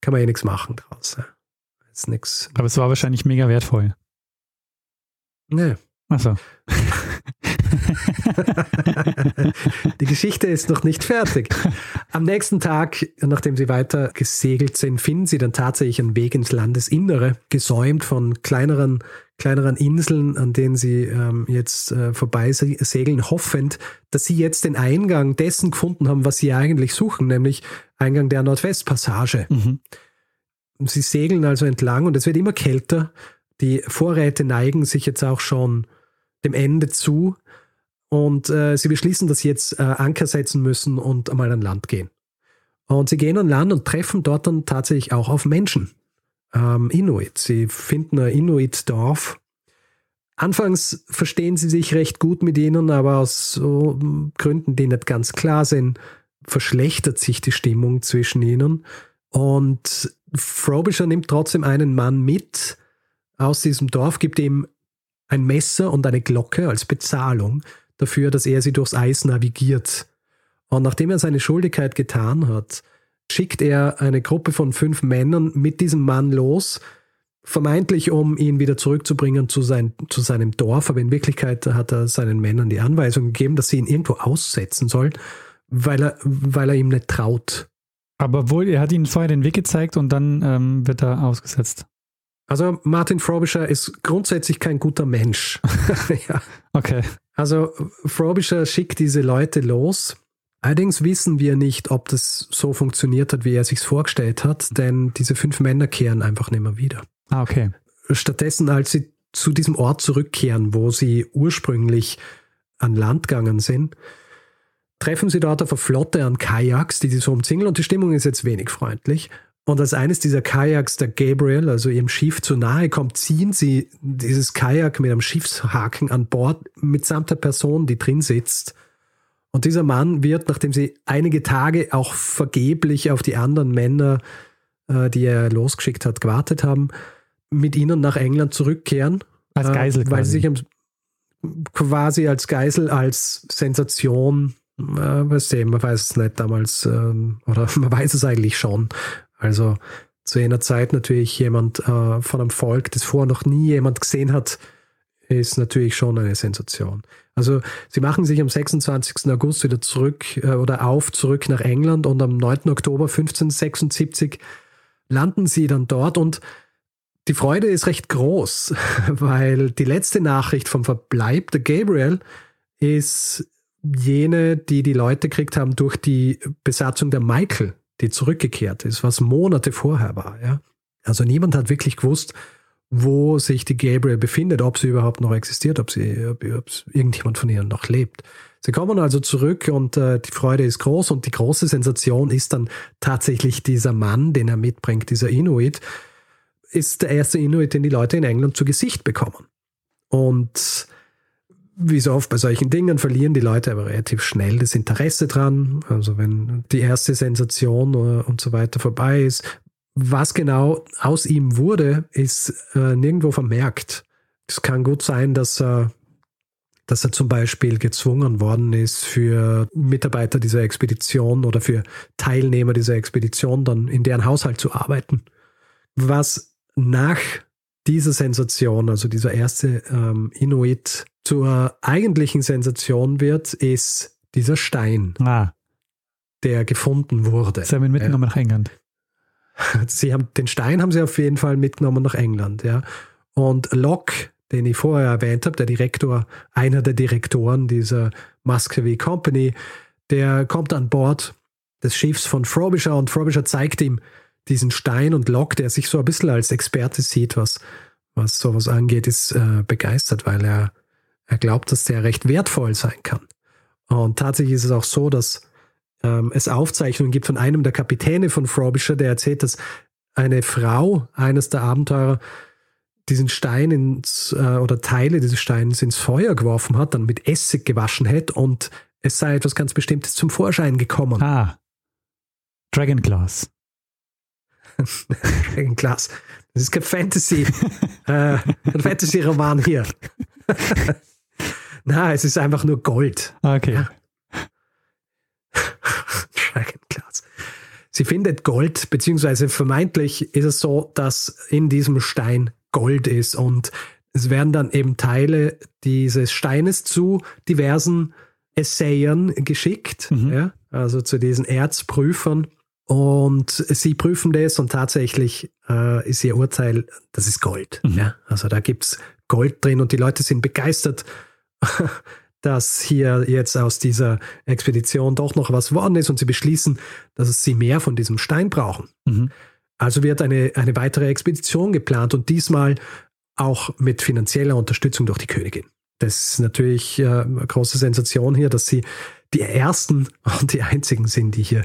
kann man eh nichts machen draus. Ja. Ist nix. Aber es war wahrscheinlich mega wertvoll. Nee. Achso. Die Geschichte ist noch nicht fertig. Am nächsten Tag, nachdem sie weiter gesegelt sind, finden sie dann tatsächlich einen Weg ins Landesinnere, gesäumt von kleineren, kleineren Inseln, an denen sie ähm, jetzt äh, vorbei segeln, hoffend, dass sie jetzt den Eingang dessen gefunden haben, was sie eigentlich suchen, nämlich Eingang der Nordwestpassage. Mhm. Sie segeln also entlang und es wird immer kälter. Die Vorräte neigen sich jetzt auch schon dem Ende zu. Und äh, sie beschließen, dass sie jetzt äh, Anker setzen müssen und einmal an Land gehen. Und sie gehen an Land und treffen dort dann tatsächlich auch auf Menschen. Ähm, Inuit. Sie finden ein Inuit-Dorf. Anfangs verstehen sie sich recht gut mit ihnen, aber aus so Gründen, die nicht ganz klar sind, verschlechtert sich die Stimmung zwischen ihnen. Und Frobisher nimmt trotzdem einen Mann mit aus diesem Dorf, gibt ihm ein Messer und eine Glocke als Bezahlung dafür, dass er sie durchs Eis navigiert. Und nachdem er seine Schuldigkeit getan hat, schickt er eine Gruppe von fünf Männern mit diesem Mann los, vermeintlich um ihn wieder zurückzubringen zu, sein, zu seinem Dorf, aber in Wirklichkeit hat er seinen Männern die Anweisung gegeben, dass sie ihn irgendwo aussetzen sollen, weil er, weil er ihm nicht traut. Aber wohl, er hat ihnen vorher den Weg gezeigt und dann ähm, wird er ausgesetzt. Also Martin Frobisher ist grundsätzlich kein guter Mensch. ja. Okay. Also Frobisher schickt diese Leute los. Allerdings wissen wir nicht, ob das so funktioniert hat, wie er sich vorgestellt hat, denn diese fünf Männer kehren einfach nicht mehr wieder. Ah, okay. Stattdessen, als sie zu diesem Ort zurückkehren, wo sie ursprünglich an Land gegangen sind, treffen sie dort auf eine Flotte an Kajaks, die sie so umzingeln und die Stimmung ist jetzt wenig freundlich. Und als eines dieser Kajaks der Gabriel, also ihrem Schiff, zu nahe kommt, ziehen sie dieses Kajak mit einem Schiffshaken an Bord mitsamt der Person, die drin sitzt. Und dieser Mann wird, nachdem sie einige Tage auch vergeblich auf die anderen Männer, äh, die er losgeschickt hat, gewartet haben, mit ihnen nach England zurückkehren. Als Geisel äh, weil quasi. sie sich quasi als Geisel, als Sensation, äh, man weiß es nicht damals, ähm, oder man weiß es eigentlich schon, also zu jener Zeit natürlich jemand äh, von einem Volk, das vorher noch nie jemand gesehen hat, ist natürlich schon eine Sensation. Also sie machen sich am 26. August wieder zurück äh, oder auf zurück nach England und am 9. Oktober 1576 landen sie dann dort und die Freude ist recht groß, weil die letzte Nachricht vom Verbleib der Gabriel ist jene, die die Leute gekriegt haben durch die Besatzung der Michael die zurückgekehrt ist, was Monate vorher war. Ja? Also niemand hat wirklich gewusst, wo sich die Gabriel befindet, ob sie überhaupt noch existiert, ob, sie, ob, ob irgendjemand von ihnen noch lebt. Sie kommen also zurück und äh, die Freude ist groß und die große Sensation ist dann tatsächlich dieser Mann, den er mitbringt, dieser Inuit, ist der erste Inuit, den die Leute in England zu Gesicht bekommen. Und wie so oft bei solchen Dingen verlieren die Leute aber relativ schnell das Interesse dran. Also wenn die erste Sensation äh, und so weiter vorbei ist, was genau aus ihm wurde, ist äh, nirgendwo vermerkt. Es kann gut sein, dass er, dass er zum Beispiel gezwungen worden ist, für Mitarbeiter dieser Expedition oder für Teilnehmer dieser Expedition dann in deren Haushalt zu arbeiten. Was nach dieser Sensation, also dieser erste ähm, Inuit zur eigentlichen Sensation wird, ist dieser Stein, ah. der gefunden wurde. Sie haben ihn mitgenommen ja. nach England. Sie haben, den Stein haben sie auf jeden Fall mitgenommen nach England, ja. Und Locke, den ich vorher erwähnt habe, der Direktor, einer der Direktoren dieser Muscovy Company, der kommt an Bord des Schiffs von Frobisher und Frobisher zeigt ihm diesen Stein und Locke, der sich so ein bisschen als Experte sieht, was, was sowas angeht, ist äh, begeistert, weil er er glaubt, dass der recht wertvoll sein kann. Und tatsächlich ist es auch so, dass ähm, es Aufzeichnungen gibt von einem der Kapitäne von Frobisher, der erzählt, dass eine Frau eines der Abenteurer diesen Stein ins, äh, oder Teile dieses Steins ins Feuer geworfen hat, dann mit Essig gewaschen hätte und es sei etwas ganz Bestimmtes zum Vorschein gekommen. Ah. Dragon Glass. ein Glas. Das ist kein Fantasy, äh, ein Fantasy-Roman hier. Na, es ist einfach nur Gold. Okay. Dragonglass. Sie findet Gold, beziehungsweise vermeintlich ist es so, dass in diesem Stein Gold ist und es werden dann eben Teile dieses Steines zu diversen Essayern geschickt, mhm. ja, also zu diesen Erzprüfern. Und sie prüfen das und tatsächlich äh, ist ihr Urteil, das ist Gold. Mhm. Ja? Also da gibt es Gold drin und die Leute sind begeistert, dass hier jetzt aus dieser Expedition doch noch was worden ist und sie beschließen, dass sie mehr von diesem Stein brauchen. Mhm. Also wird eine, eine weitere Expedition geplant und diesmal auch mit finanzieller Unterstützung durch die Königin. Das ist natürlich äh, eine große Sensation hier, dass sie die ersten und die einzigen sind, die hier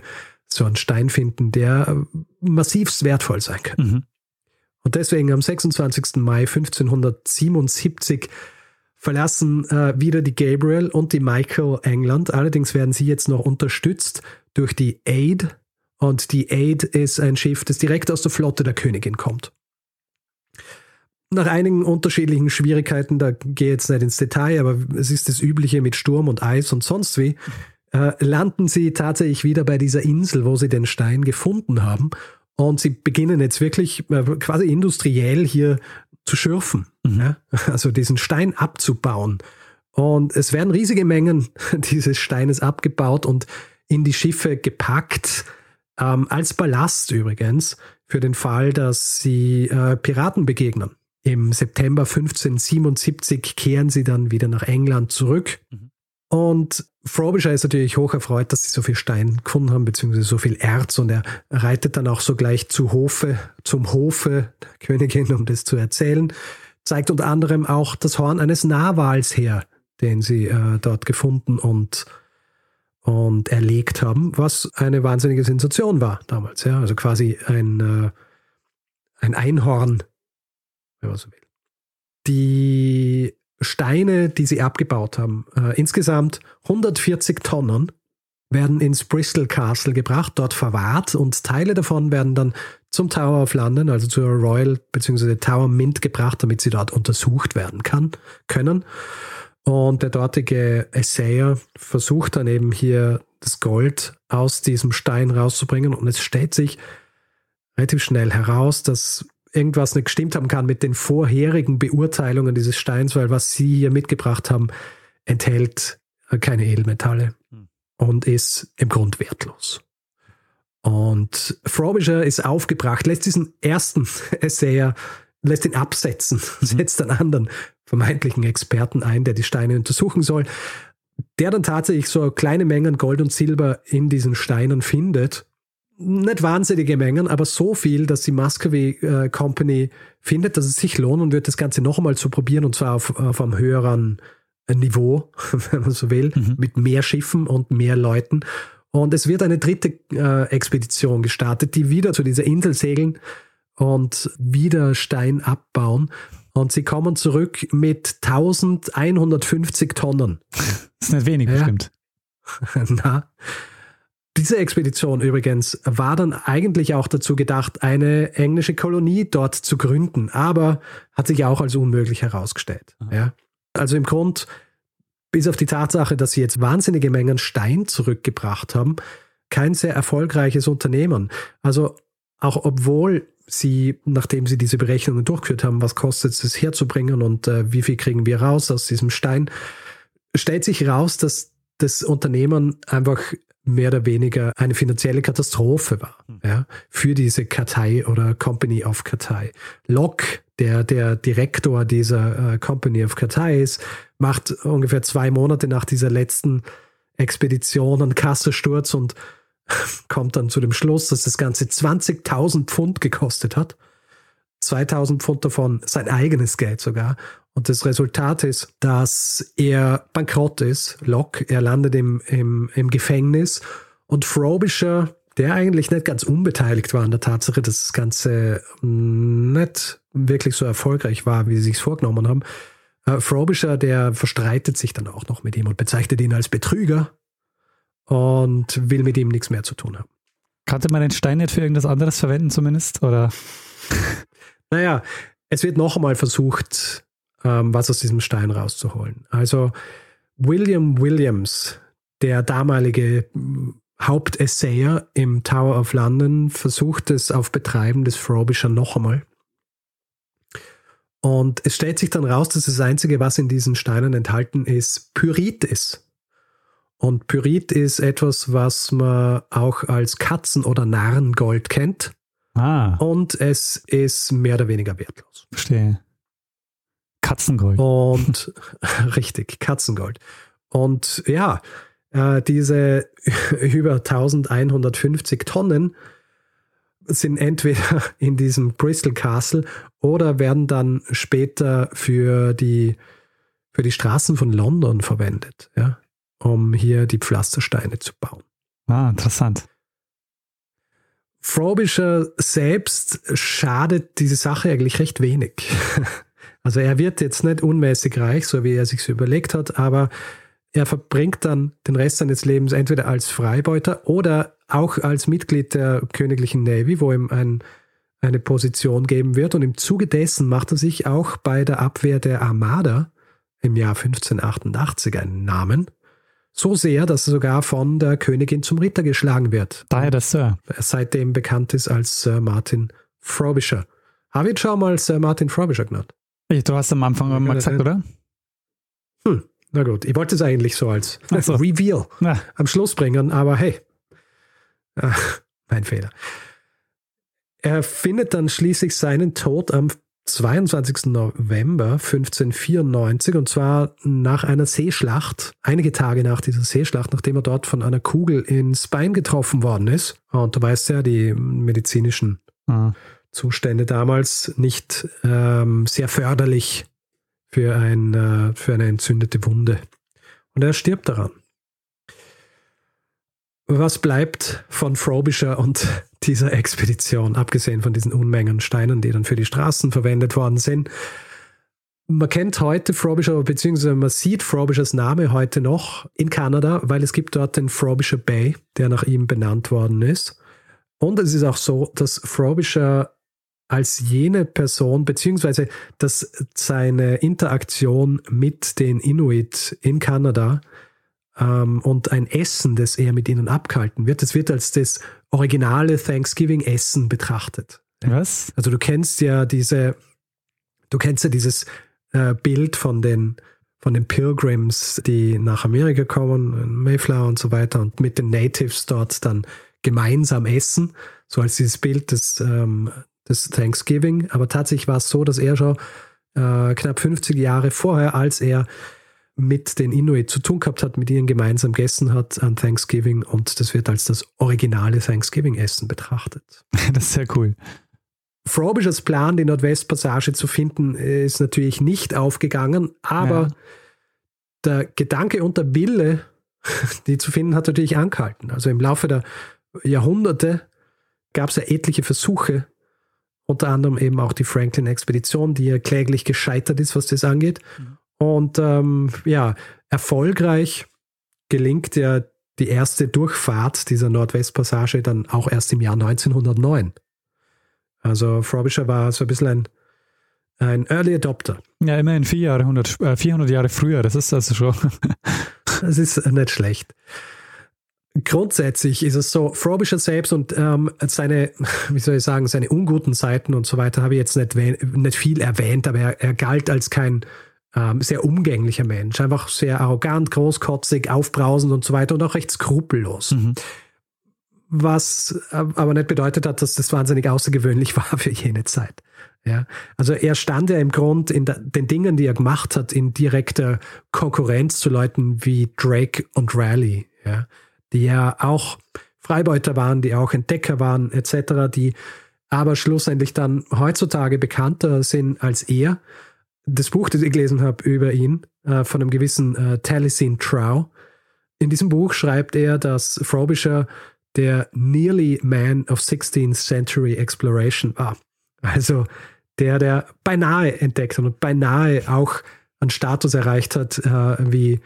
so einen Stein finden, der massivst wertvoll sein kann. Mhm. Und deswegen am 26. Mai 1577 verlassen äh, wieder die Gabriel und die Michael England. Allerdings werden sie jetzt noch unterstützt durch die Aid. Und die Aid ist ein Schiff, das direkt aus der Flotte der Königin kommt. Nach einigen unterschiedlichen Schwierigkeiten, da gehe ich jetzt nicht ins Detail, aber es ist das Übliche mit Sturm und Eis und sonst wie, äh, landen sie tatsächlich wieder bei dieser Insel, wo sie den Stein gefunden haben. Und sie beginnen jetzt wirklich äh, quasi industriell hier zu schürfen, mhm. ja? also diesen Stein abzubauen. Und es werden riesige Mengen dieses Steines abgebaut und in die Schiffe gepackt, ähm, als Ballast übrigens, für den Fall, dass sie äh, Piraten begegnen. Im September 1577 kehren sie dann wieder nach England zurück. Mhm. Und Frobisher ist natürlich hoch erfreut, dass sie so viel Stein gefunden haben, beziehungsweise so viel Erz. Und er reitet dann auch sogleich zu Hofe, zum Hofe der Königin, um das zu erzählen. Zeigt unter anderem auch das Horn eines Narwals her, den sie äh, dort gefunden und, und erlegt haben, was eine wahnsinnige Sensation war damals. Ja? Also quasi ein, äh, ein Einhorn, wenn man so will. Die Steine, die sie abgebaut haben. Äh, insgesamt 140 Tonnen werden ins Bristol Castle gebracht, dort verwahrt und Teile davon werden dann zum Tower of London, also zur Royal bzw. Tower Mint gebracht, damit sie dort untersucht werden kann, können. Und der dortige Essayer versucht dann eben hier das Gold aus diesem Stein rauszubringen und es stellt sich relativ schnell heraus, dass irgendwas nicht gestimmt haben kann mit den vorherigen Beurteilungen dieses Steins, weil was Sie hier mitgebracht haben, enthält keine Edelmetalle hm. und ist im Grund wertlos. Und Frobisher ist aufgebracht, lässt diesen ersten Essayer, lässt ihn absetzen, mhm. setzt einen anderen vermeintlichen Experten ein, der die Steine untersuchen soll, der dann tatsächlich so kleine Mengen Gold und Silber in diesen Steinen findet nicht wahnsinnige Mengen, aber so viel, dass die Muscovy äh, Company findet, dass es sich lohnt und wird das Ganze noch einmal zu probieren und zwar auf, auf einem höheren äh, Niveau, wenn man so will, mhm. mit mehr Schiffen und mehr Leuten. Und es wird eine dritte äh, Expedition gestartet, die wieder zu dieser Insel segeln und wieder Stein abbauen. Und sie kommen zurück mit 1150 Tonnen. Das ist nicht wenig, ja. bestimmt. Na, diese Expedition übrigens war dann eigentlich auch dazu gedacht, eine englische Kolonie dort zu gründen, aber hat sich auch als unmöglich herausgestellt. Ja? Also im Grund, bis auf die Tatsache, dass sie jetzt wahnsinnige Mengen Stein zurückgebracht haben, kein sehr erfolgreiches Unternehmen. Also auch obwohl sie, nachdem sie diese Berechnungen durchgeführt haben, was kostet es, es herzubringen und äh, wie viel kriegen wir raus aus diesem Stein, stellt sich raus, dass das Unternehmen einfach mehr oder weniger eine finanzielle Katastrophe war mhm. ja, für diese Kartei oder Company of Kartei. Locke, der der Direktor dieser äh, Company of Kartei ist, macht ungefähr zwei Monate nach dieser letzten Expedition einen Kassensturz und kommt dann zu dem Schluss, dass das Ganze 20.000 Pfund gekostet hat. 2000 Pfund davon sein eigenes Geld sogar. Und das Resultat ist, dass er bankrott ist, Locke, er landet im, im, im Gefängnis und Frobisher, der eigentlich nicht ganz unbeteiligt war an der Tatsache, dass das Ganze nicht wirklich so erfolgreich war, wie sie sich vorgenommen haben. Äh, Frobisher, der verstreitet sich dann auch noch mit ihm und bezeichnet ihn als Betrüger und will mit ihm nichts mehr zu tun haben. Kannte man den Stein nicht für irgendwas anderes verwenden zumindest? Oder? Naja, es wird noch einmal versucht, ähm, was aus diesem Stein rauszuholen. Also William Williams, der damalige Hauptessayer im Tower of London, versucht es auf Betreiben des Frobisher noch einmal. Und es stellt sich dann raus, dass das Einzige, was in diesen Steinen enthalten ist, Pyrit ist. Und Pyrit ist etwas, was man auch als Katzen- oder Narrengold kennt. Ah. Und es ist mehr oder weniger wertlos. Verstehe. Katzengold. Und richtig, Katzengold. Und ja, äh, diese über 1150 Tonnen sind entweder in diesem Bristol Castle oder werden dann später für die, für die Straßen von London verwendet, ja, um hier die Pflastersteine zu bauen. Ah, interessant. Frobisher selbst schadet diese Sache eigentlich recht wenig. Also er wird jetzt nicht unmäßig reich, so wie er sich überlegt hat, aber er verbringt dann den Rest seines Lebens entweder als Freibeuter oder auch als Mitglied der königlichen Navy, wo ihm ein, eine Position geben wird. Und im Zuge dessen macht er sich auch bei der Abwehr der Armada im Jahr 1588 einen Namen. So sehr, dass er sogar von der Königin zum Ritter geschlagen wird. Daher der Sir. Seitdem bekannt ist als Sir Martin Frobisher. Habe ich schon mal Sir Martin Frobisher genannt? Du hast am Anfang mal gesagt, oder? Hm, na gut. Ich wollte es eigentlich so als so. Reveal Ja. am Schluss bringen, aber hey, äh, mein Fehler. Er findet dann schließlich seinen Tod am 22. November 1594 und zwar nach einer Seeschlacht, einige Tage nach dieser Seeschlacht, nachdem er dort von einer Kugel ins Bein getroffen worden ist. Und du weißt ja, die medizinischen Ah. Zustände damals nicht ähm, sehr förderlich für, ein, äh, für eine entzündete Wunde. Und er stirbt daran. Was bleibt von Frobisher und dieser Expedition, abgesehen von diesen Unmengen Steinen, die dann für die Straßen verwendet worden sind? Man kennt heute Frobisher, beziehungsweise man sieht Frobishers Name heute noch in Kanada, weil es gibt dort den Frobisher Bay, der nach ihm benannt worden ist. Und es ist auch so, dass Frobisher als jene Person, beziehungsweise dass seine Interaktion mit den Inuit in Kanada ähm, und ein Essen, das er mit ihnen abgehalten wird, das wird als das originale Thanksgiving-Essen betrachtet. Was? Also du kennst ja diese, du kennst ja dieses äh, Bild von den, von den Pilgrims, die nach Amerika kommen, Mayflower und so weiter, und mit den Natives dort dann gemeinsam essen, so als dieses Bild des, ähm, des Thanksgiving. Aber tatsächlich war es so, dass er schon äh, knapp 50 Jahre vorher, als er mit den Inuit zu tun gehabt hat, mit ihnen gemeinsam gegessen hat an Thanksgiving und das wird als das originale Thanksgiving-Essen betrachtet. Das ist sehr cool. Frobishers Plan, die Nordwestpassage zu finden, ist natürlich nicht aufgegangen, aber Ja. der Gedanke und der Wille, die zu finden, hat natürlich angehalten. Also im Laufe der Jahrhunderte gab es ja etliche Versuche, unter anderem eben auch die Franklin-Expedition, die ja kläglich gescheitert ist, was das angeht. Und ähm, ja, erfolgreich gelingt ja die erste Durchfahrt dieser Nordwestpassage dann auch erst im Jahr 1909. Also Frobisher war so ein bisschen ein, ein Early Adopter. Ja, immerhin vier Jahre, 100, äh, 400 Jahre früher. Das ist also schon. Das ist nicht schlecht. Grundsätzlich ist es so, Frobisher selbst und ähm, seine, wie soll ich sagen, seine unguten Seiten und so weiter habe ich jetzt nicht, nicht viel erwähnt, aber er, er galt als kein ähm, sehr umgänglicher Mensch. Einfach sehr arrogant, großkotzig, aufbrausend und so weiter und auch recht skrupellos. Was äh, aber nicht bedeutet hat, dass das wahnsinnig außergewöhnlich war für jene Zeit. Ja, also er stand ja im Grund in den Dingen, die er gemacht hat, in direkter Konkurrenz zu Leuten wie Drake und Raleigh, ja, die ja auch Freibeuter waren, die auch Entdecker waren, etc., die aber schlussendlich dann heutzutage bekannter sind als er. Das Buch, das ich gelesen habe über ihn, äh, von einem gewissen äh, Taliesin Trow, in diesem Buch schreibt er, dass Frobisher der Nearly Man of 16th Century Exploration war. Also der, der beinahe entdeckt und beinahe auch einen Status erreicht hat äh, wie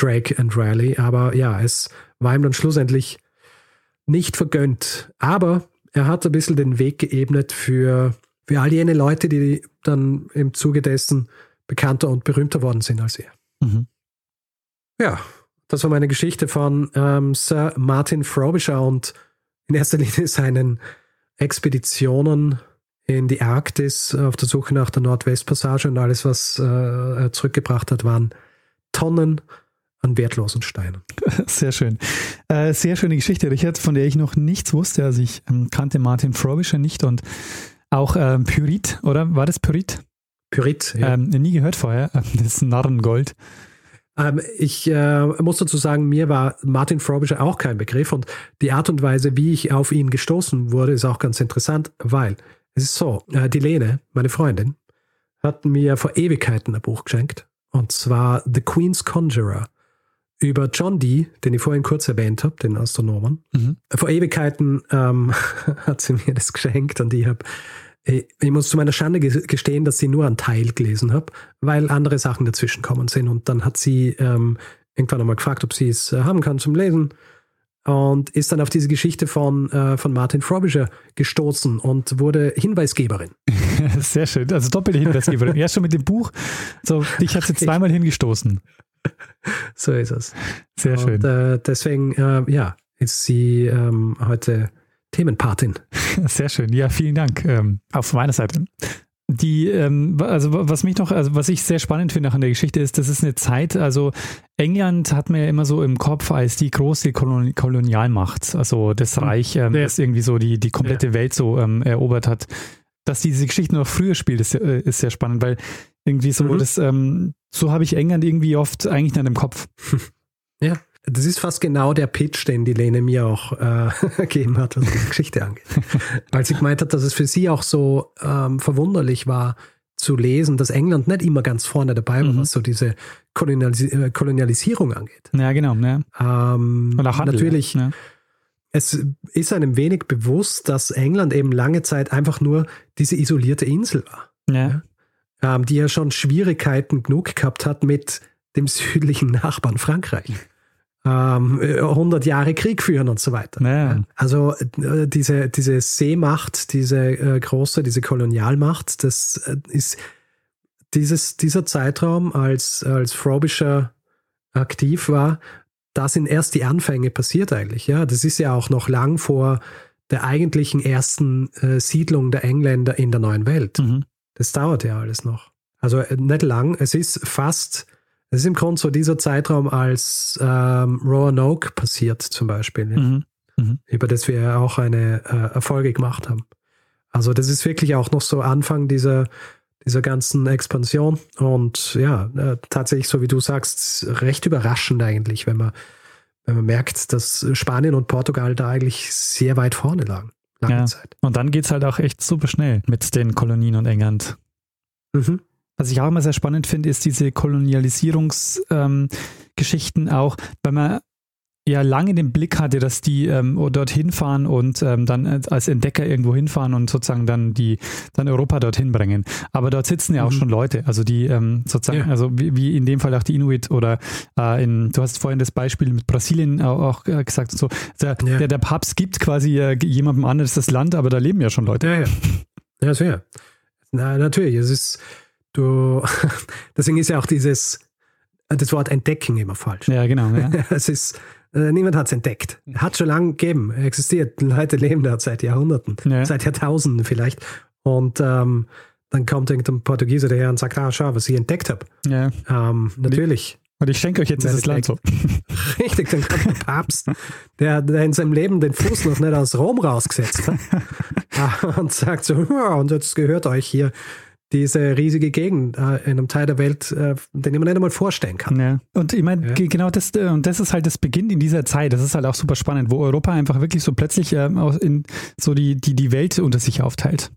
Drake and Riley. Aber ja, es war ihm dann schlussendlich nicht vergönnt. Aber er hat ein bisschen den Weg geebnet für, für all jene Leute, die dann im Zuge dessen bekannter und berühmter worden sind als er. Mhm. Ja, das war meine Geschichte von ähm, Sir Martin Frobisher und in erster Linie seinen Expeditionen in die Arktis auf der Suche nach der Nordwestpassage und alles, was äh, er zurückgebracht hat, waren Tonnen an wertlosen Steinen. Sehr schön. Äh, sehr schöne Geschichte, Richard, von der ich noch nichts wusste. Also ich ähm, kannte Martin Frobisher nicht und auch ähm, Pyrit, oder? War das Pyrit? Pyrit, ja. Ähm, nie gehört vorher. Das ist Narrengold. Ähm, ich äh, muss dazu sagen, mir war Martin Frobisher auch kein Begriff und die Art und Weise, wie ich auf ihn gestoßen wurde, ist auch ganz interessant, weil es ist so, äh, die Lene, meine Freundin, hat mir vor Ewigkeiten ein Buch geschenkt und zwar The Queen's Conjurer über John Dee, den ich vorhin kurz erwähnt habe, den Astronomen. Mhm. Vor Ewigkeiten ähm, hat sie mir das geschenkt und ich habe, ich, ich, muss zu meiner Schande gestehen, dass sie nur einen Teil gelesen habe, weil andere Sachen dazwischen kommen sind. Und dann hat sie ähm, irgendwann einmal gefragt, ob sie es äh, haben kann zum Lesen und ist dann auf diese Geschichte von, äh, von Martin Frobisher gestoßen und wurde Hinweisgeberin. Sehr schön, also doppelte Hinweisgeberin. Erst schon mit dem Buch, so, ich hatte sie zweimal hingestoßen. So ist es. Sehr schön. Und, äh, deswegen, äh, ja, ist sie ähm, heute Themenpatin. Sehr schön. Ja, vielen Dank ähm, auf meiner Seite. Die, ähm, also was mich noch, also was ich sehr spannend finde an der Geschichte ist, das ist eine Zeit, also England hat man ja immer so im Kopf als die große Kolon Kolonialmacht, also das hm. Reich, ähm, ja. das irgendwie so die, die komplette ja. Welt so ähm, erobert hat. Dass diese Geschichte noch früher spielt, ist, äh, ist sehr spannend, weil irgendwie so, mhm. das, ähm, so habe ich England irgendwie oft eigentlich nicht im Kopf. Ja, das ist fast genau der Pitch, den die Lene mir auch äh, gegeben hat, was die Geschichte angeht. Weil sie gemeint hat, dass es für sie auch so ähm, verwunderlich war, zu lesen, dass England nicht immer ganz vorne dabei war, mhm. was so diese Kolonialis äh, Kolonialisierung angeht. Ja, genau. Ja. Ähm, Und auch Handel, natürlich, ja. es ist einem wenig bewusst, dass England eben lange Zeit einfach nur diese isolierte Insel war. Ja. Ähm, die ja schon Schwierigkeiten genug gehabt hat mit dem südlichen Nachbarn Frankreich ähm, 100 Jahre Krieg führen und so weiter. Ja. Also äh, diese, diese Seemacht, diese äh, große, diese Kolonialmacht, das äh, ist dieses, dieser Zeitraum, als, als Frobisher aktiv war, da sind erst die Anfänge passiert eigentlich. Ja, das ist ja auch noch lang vor der eigentlichen ersten äh, Siedlung der Engländer in der neuen Welt. Mhm. Das dauert ja alles noch. Also äh, nicht lang. Es ist fast das ist im Grunde so dieser Zeitraum, als ähm, Roanoke passiert zum Beispiel, mhm. Mhm. über das wir auch eine äh, Erfolge gemacht haben. Also das ist wirklich auch noch so Anfang dieser, dieser ganzen Expansion und ja, äh, tatsächlich, so wie du sagst, recht überraschend eigentlich, wenn man, wenn man merkt, dass Spanien und Portugal da eigentlich sehr weit vorne lagen. Lange ja. Zeit. Und dann geht es halt auch echt super schnell mit den Kolonien und England. Mhm. Was ich auch immer sehr spannend finde, ist diese Kolonialisierungsgeschichten ähm, auch, weil man ja lange den Blick hatte, dass die ähm, dorthin fahren und ähm, dann als Entdecker irgendwo hinfahren und sozusagen dann die dann Europa dorthin bringen. Aber dort sitzen ja auch mhm. schon Leute, also die ähm, sozusagen, ja. also wie, wie, in dem Fall auch die Inuit oder äh, in, du hast vorhin das Beispiel mit Brasilien auch, auch äh, gesagt und so. Der, ja. der, der, Papst gibt quasi äh, jemandem anderes das Land, aber da leben ja schon Leute. Ja, ja. Ja, sehr. Na, natürlich. Es ist Du, deswegen ist ja auch dieses, das Wort entdecken immer falsch. Ja, genau. Ja. es ist, äh, niemand hat es entdeckt. Hat schon lange gegeben, existiert. Leute leben da seit Jahrhunderten, ja. seit Jahrtausenden vielleicht. Und ähm, dann kommt irgendein Portugieser daher und sagt, ah, schau, was ich entdeckt habe. Ja. Ähm, natürlich. Und ich schenke euch jetzt dieses Land so. Richtig, dann kommt der Papst, der, der in seinem Leben den Fuß noch nicht aus Rom rausgesetzt hat und sagt so, ja, und jetzt gehört euch hier diese riesige Gegend äh, in einem Teil der Welt, äh, den man nicht einmal vorstellen kann. Ja. Und ich meine, ja. genau das, äh, und das ist halt das Beginn in dieser Zeit, das ist halt auch super spannend, wo Europa einfach wirklich so plötzlich äh, in, so die, die, die Welt unter sich aufteilt.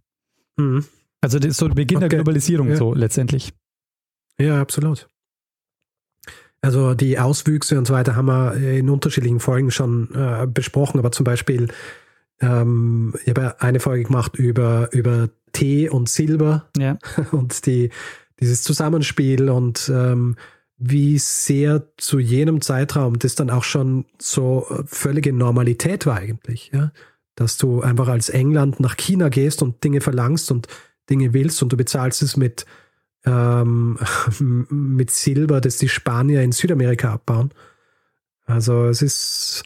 Mhm. Also das ist so der Beginn okay. der Globalisierung ja. so letztendlich. Ja, absolut. Also die Auswüchse und so weiter haben wir in unterschiedlichen Folgen schon äh, besprochen, aber zum Beispiel, ähm, ich habe eine Folge gemacht über, über Tee und Silber ja. und die, dieses Zusammenspiel und ähm, wie sehr zu jenem Zeitraum das dann auch schon so äh, völlige Normalität war eigentlich, ja. Dass du einfach als England nach China gehst und Dinge verlangst und Dinge willst und du bezahlst es mit, ähm, mit Silber, das die Spanier in Südamerika abbauen. Also es ist,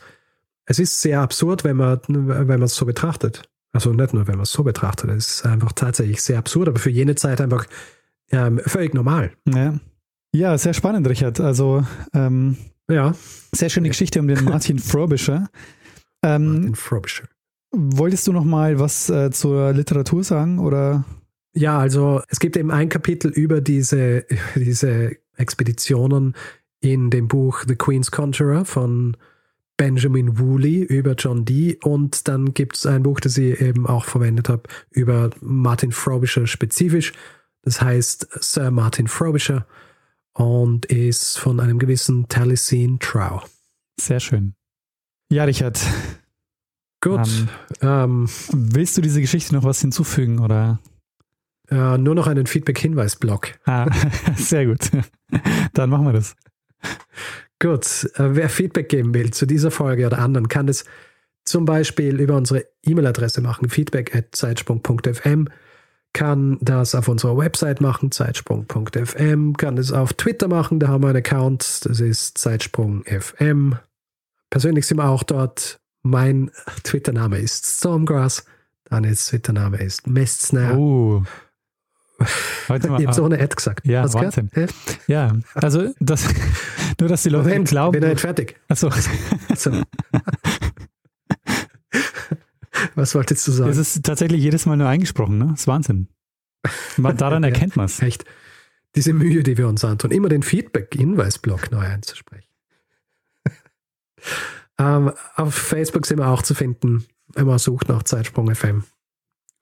es ist sehr absurd, wenn man, wenn man es so betrachtet. Also nicht nur, wenn man es so betrachtet, es ist einfach tatsächlich sehr absurd, aber für jene Zeit einfach ähm, völlig normal. Ja. ja, sehr spannend, Richard. Also ähm, ja. sehr schöne Geschichte um den Martin Frobisher. Ähm, Martin Frobisher. Wolltest du noch mal was äh, zur Literatur sagen oder? Ja, also es gibt eben ein Kapitel über diese, diese Expeditionen in dem Buch The Queen's Conjurer von Benjamin Woolley über John Dee und dann gibt es ein Buch, das ich eben auch verwendet habe, über Martin Frobisher spezifisch. Das heißt Sir Martin Frobisher und ist von einem gewissen Taliesin Trow. Sehr schön. Ja, Richard. Gut. Ähm, ähm, willst du diese Geschichte noch was hinzufügen oder? Äh, nur noch einen Feedback-Hinweis-Blog. Ah, sehr gut. Dann machen wir das. Gut, äh, wer Feedback geben will zu dieser Folge oder anderen, kann es zum Beispiel über unsere E-Mail-Adresse machen, feedback.zeitsprung.fm, kann das auf unserer Website machen, zeitsprung.fm, kann es auf Twitter machen, da haben wir einen Account, das ist zeitsprung.fm. Persönlich sind wir auch dort. Mein Twitter-Name ist Stormgrass, Daniels Twitter-Name ist Mestsnare. Oh. Heute mal, Jetzt ohne Ad gesagt. Ja, Hast Wahnsinn. Gehört? Ja, also das, nur, dass die Leute Moment, glauben. bin nicht fertig. Achso. Also. Was wolltest du sagen? Es ist tatsächlich jedes Mal nur eingesprochen, ne? Das ist Wahnsinn. Daran erkennt man es. Echt. Diese Mühe, die wir uns antun, immer den Feedback-Hinweisblock neu einzusprechen. ähm, auf Facebook sind wir auch zu finden, wenn man sucht nach Zeitsprung FM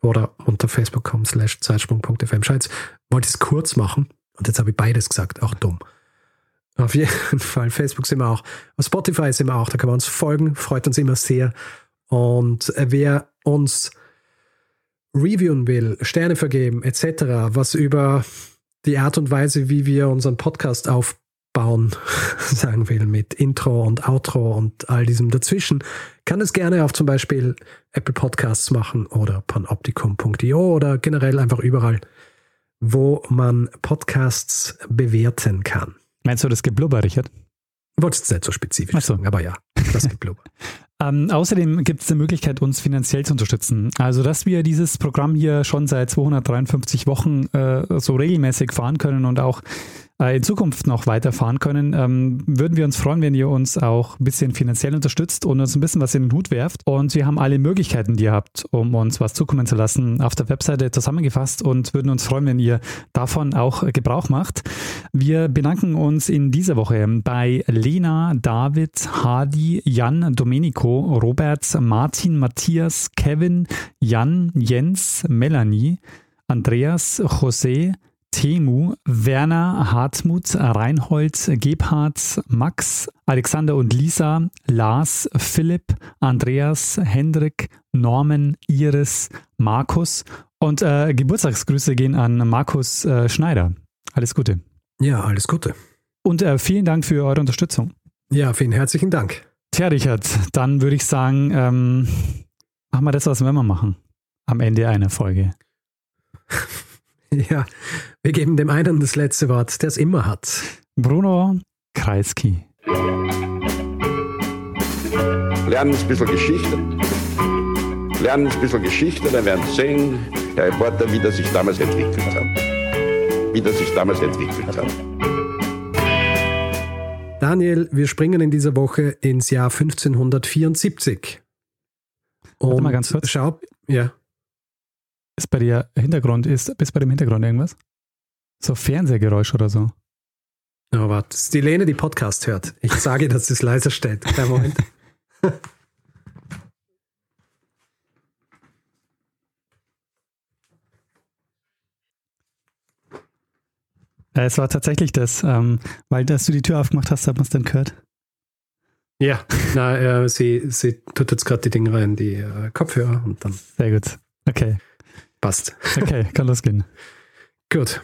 oder unter facebook.com slash zeitsprung.fm. Scheiß, wollte es kurz machen und jetzt habe ich beides gesagt, auch dumm. Auf jeden Fall, Facebook sind wir auch, auf Spotify sind wir auch, da kann man uns folgen, freut uns immer sehr. Und wer uns reviewen will, Sterne vergeben, etc., was über die Art und Weise, wie wir unseren Podcast aufbauen, sagen will, mit Intro und Outro und all diesem dazwischen, kann es gerne auf zum Beispiel Apple Podcasts machen oder panoptikum.io oder generell einfach überall, wo man Podcasts bewerten kann. Meinst du das Geblubber, Richard? Wolltest du nicht so spezifisch so. sagen, aber ja, das Geblubber. ähm, außerdem gibt es die Möglichkeit, uns finanziell zu unterstützen. Also, dass wir dieses Programm hier schon seit 253 Wochen äh, so regelmäßig fahren können und auch in Zukunft noch weiterfahren können, ähm, würden wir uns freuen, wenn ihr uns auch ein bisschen finanziell unterstützt und uns ein bisschen was in den Hut werft. Und wir haben alle Möglichkeiten, die ihr habt, um uns was zukommen zu lassen, auf der Webseite zusammengefasst und würden uns freuen, wenn ihr davon auch Gebrauch macht. Wir bedanken uns in dieser Woche bei Lena, David, Hadi, Jan, Domenico, Robert, Martin, Matthias, Kevin, Jan, Jens, Melanie, Andreas, José, Temu, Werner, Hartmut, Reinhold, Gebhardt, Max, Alexander und Lisa, Lars, Philipp, Andreas, Hendrik, Norman, Iris, Markus und äh, Geburtstagsgrüße gehen an Markus äh, Schneider. Alles Gute. Ja, alles Gute. Und äh, vielen Dank für eure Unterstützung. Ja, vielen herzlichen Dank. Tja, Richard, dann würde ich sagen, ähm, machen wir das, was wir immer machen. Am Ende einer Folge. Ja, wir geben dem einen das letzte Wort, der es immer hat. Bruno Kreisky. Lernen ein bisschen Geschichte. Lernen ein bisschen Geschichte, dann werden Sie sehen, der Reporter, wie das sich damals entwickelt hat. Wie das sich damals entwickelt hat. Daniel, wir springen in dieser Woche ins Jahr 1574. Und Warte mal ganz kurz. Schau, ja. Ist bei dir Hintergrund, ist, ist bei dem Hintergrund irgendwas? So Fernsehgeräusch oder so? Oh, warte, das ist die Lene, die Podcast hört. Ich sage, dass es leiser steht. Kleinen Moment. Es war tatsächlich das, ähm, weil dass du die Tür aufgemacht hast, hat man es dann gehört. Ja, na, äh, sie, sie tut jetzt gerade die Dinge rein, die äh, Kopfhörer und dann Sehr gut. Okay. Passt. Okay, kann losgehen. Gut.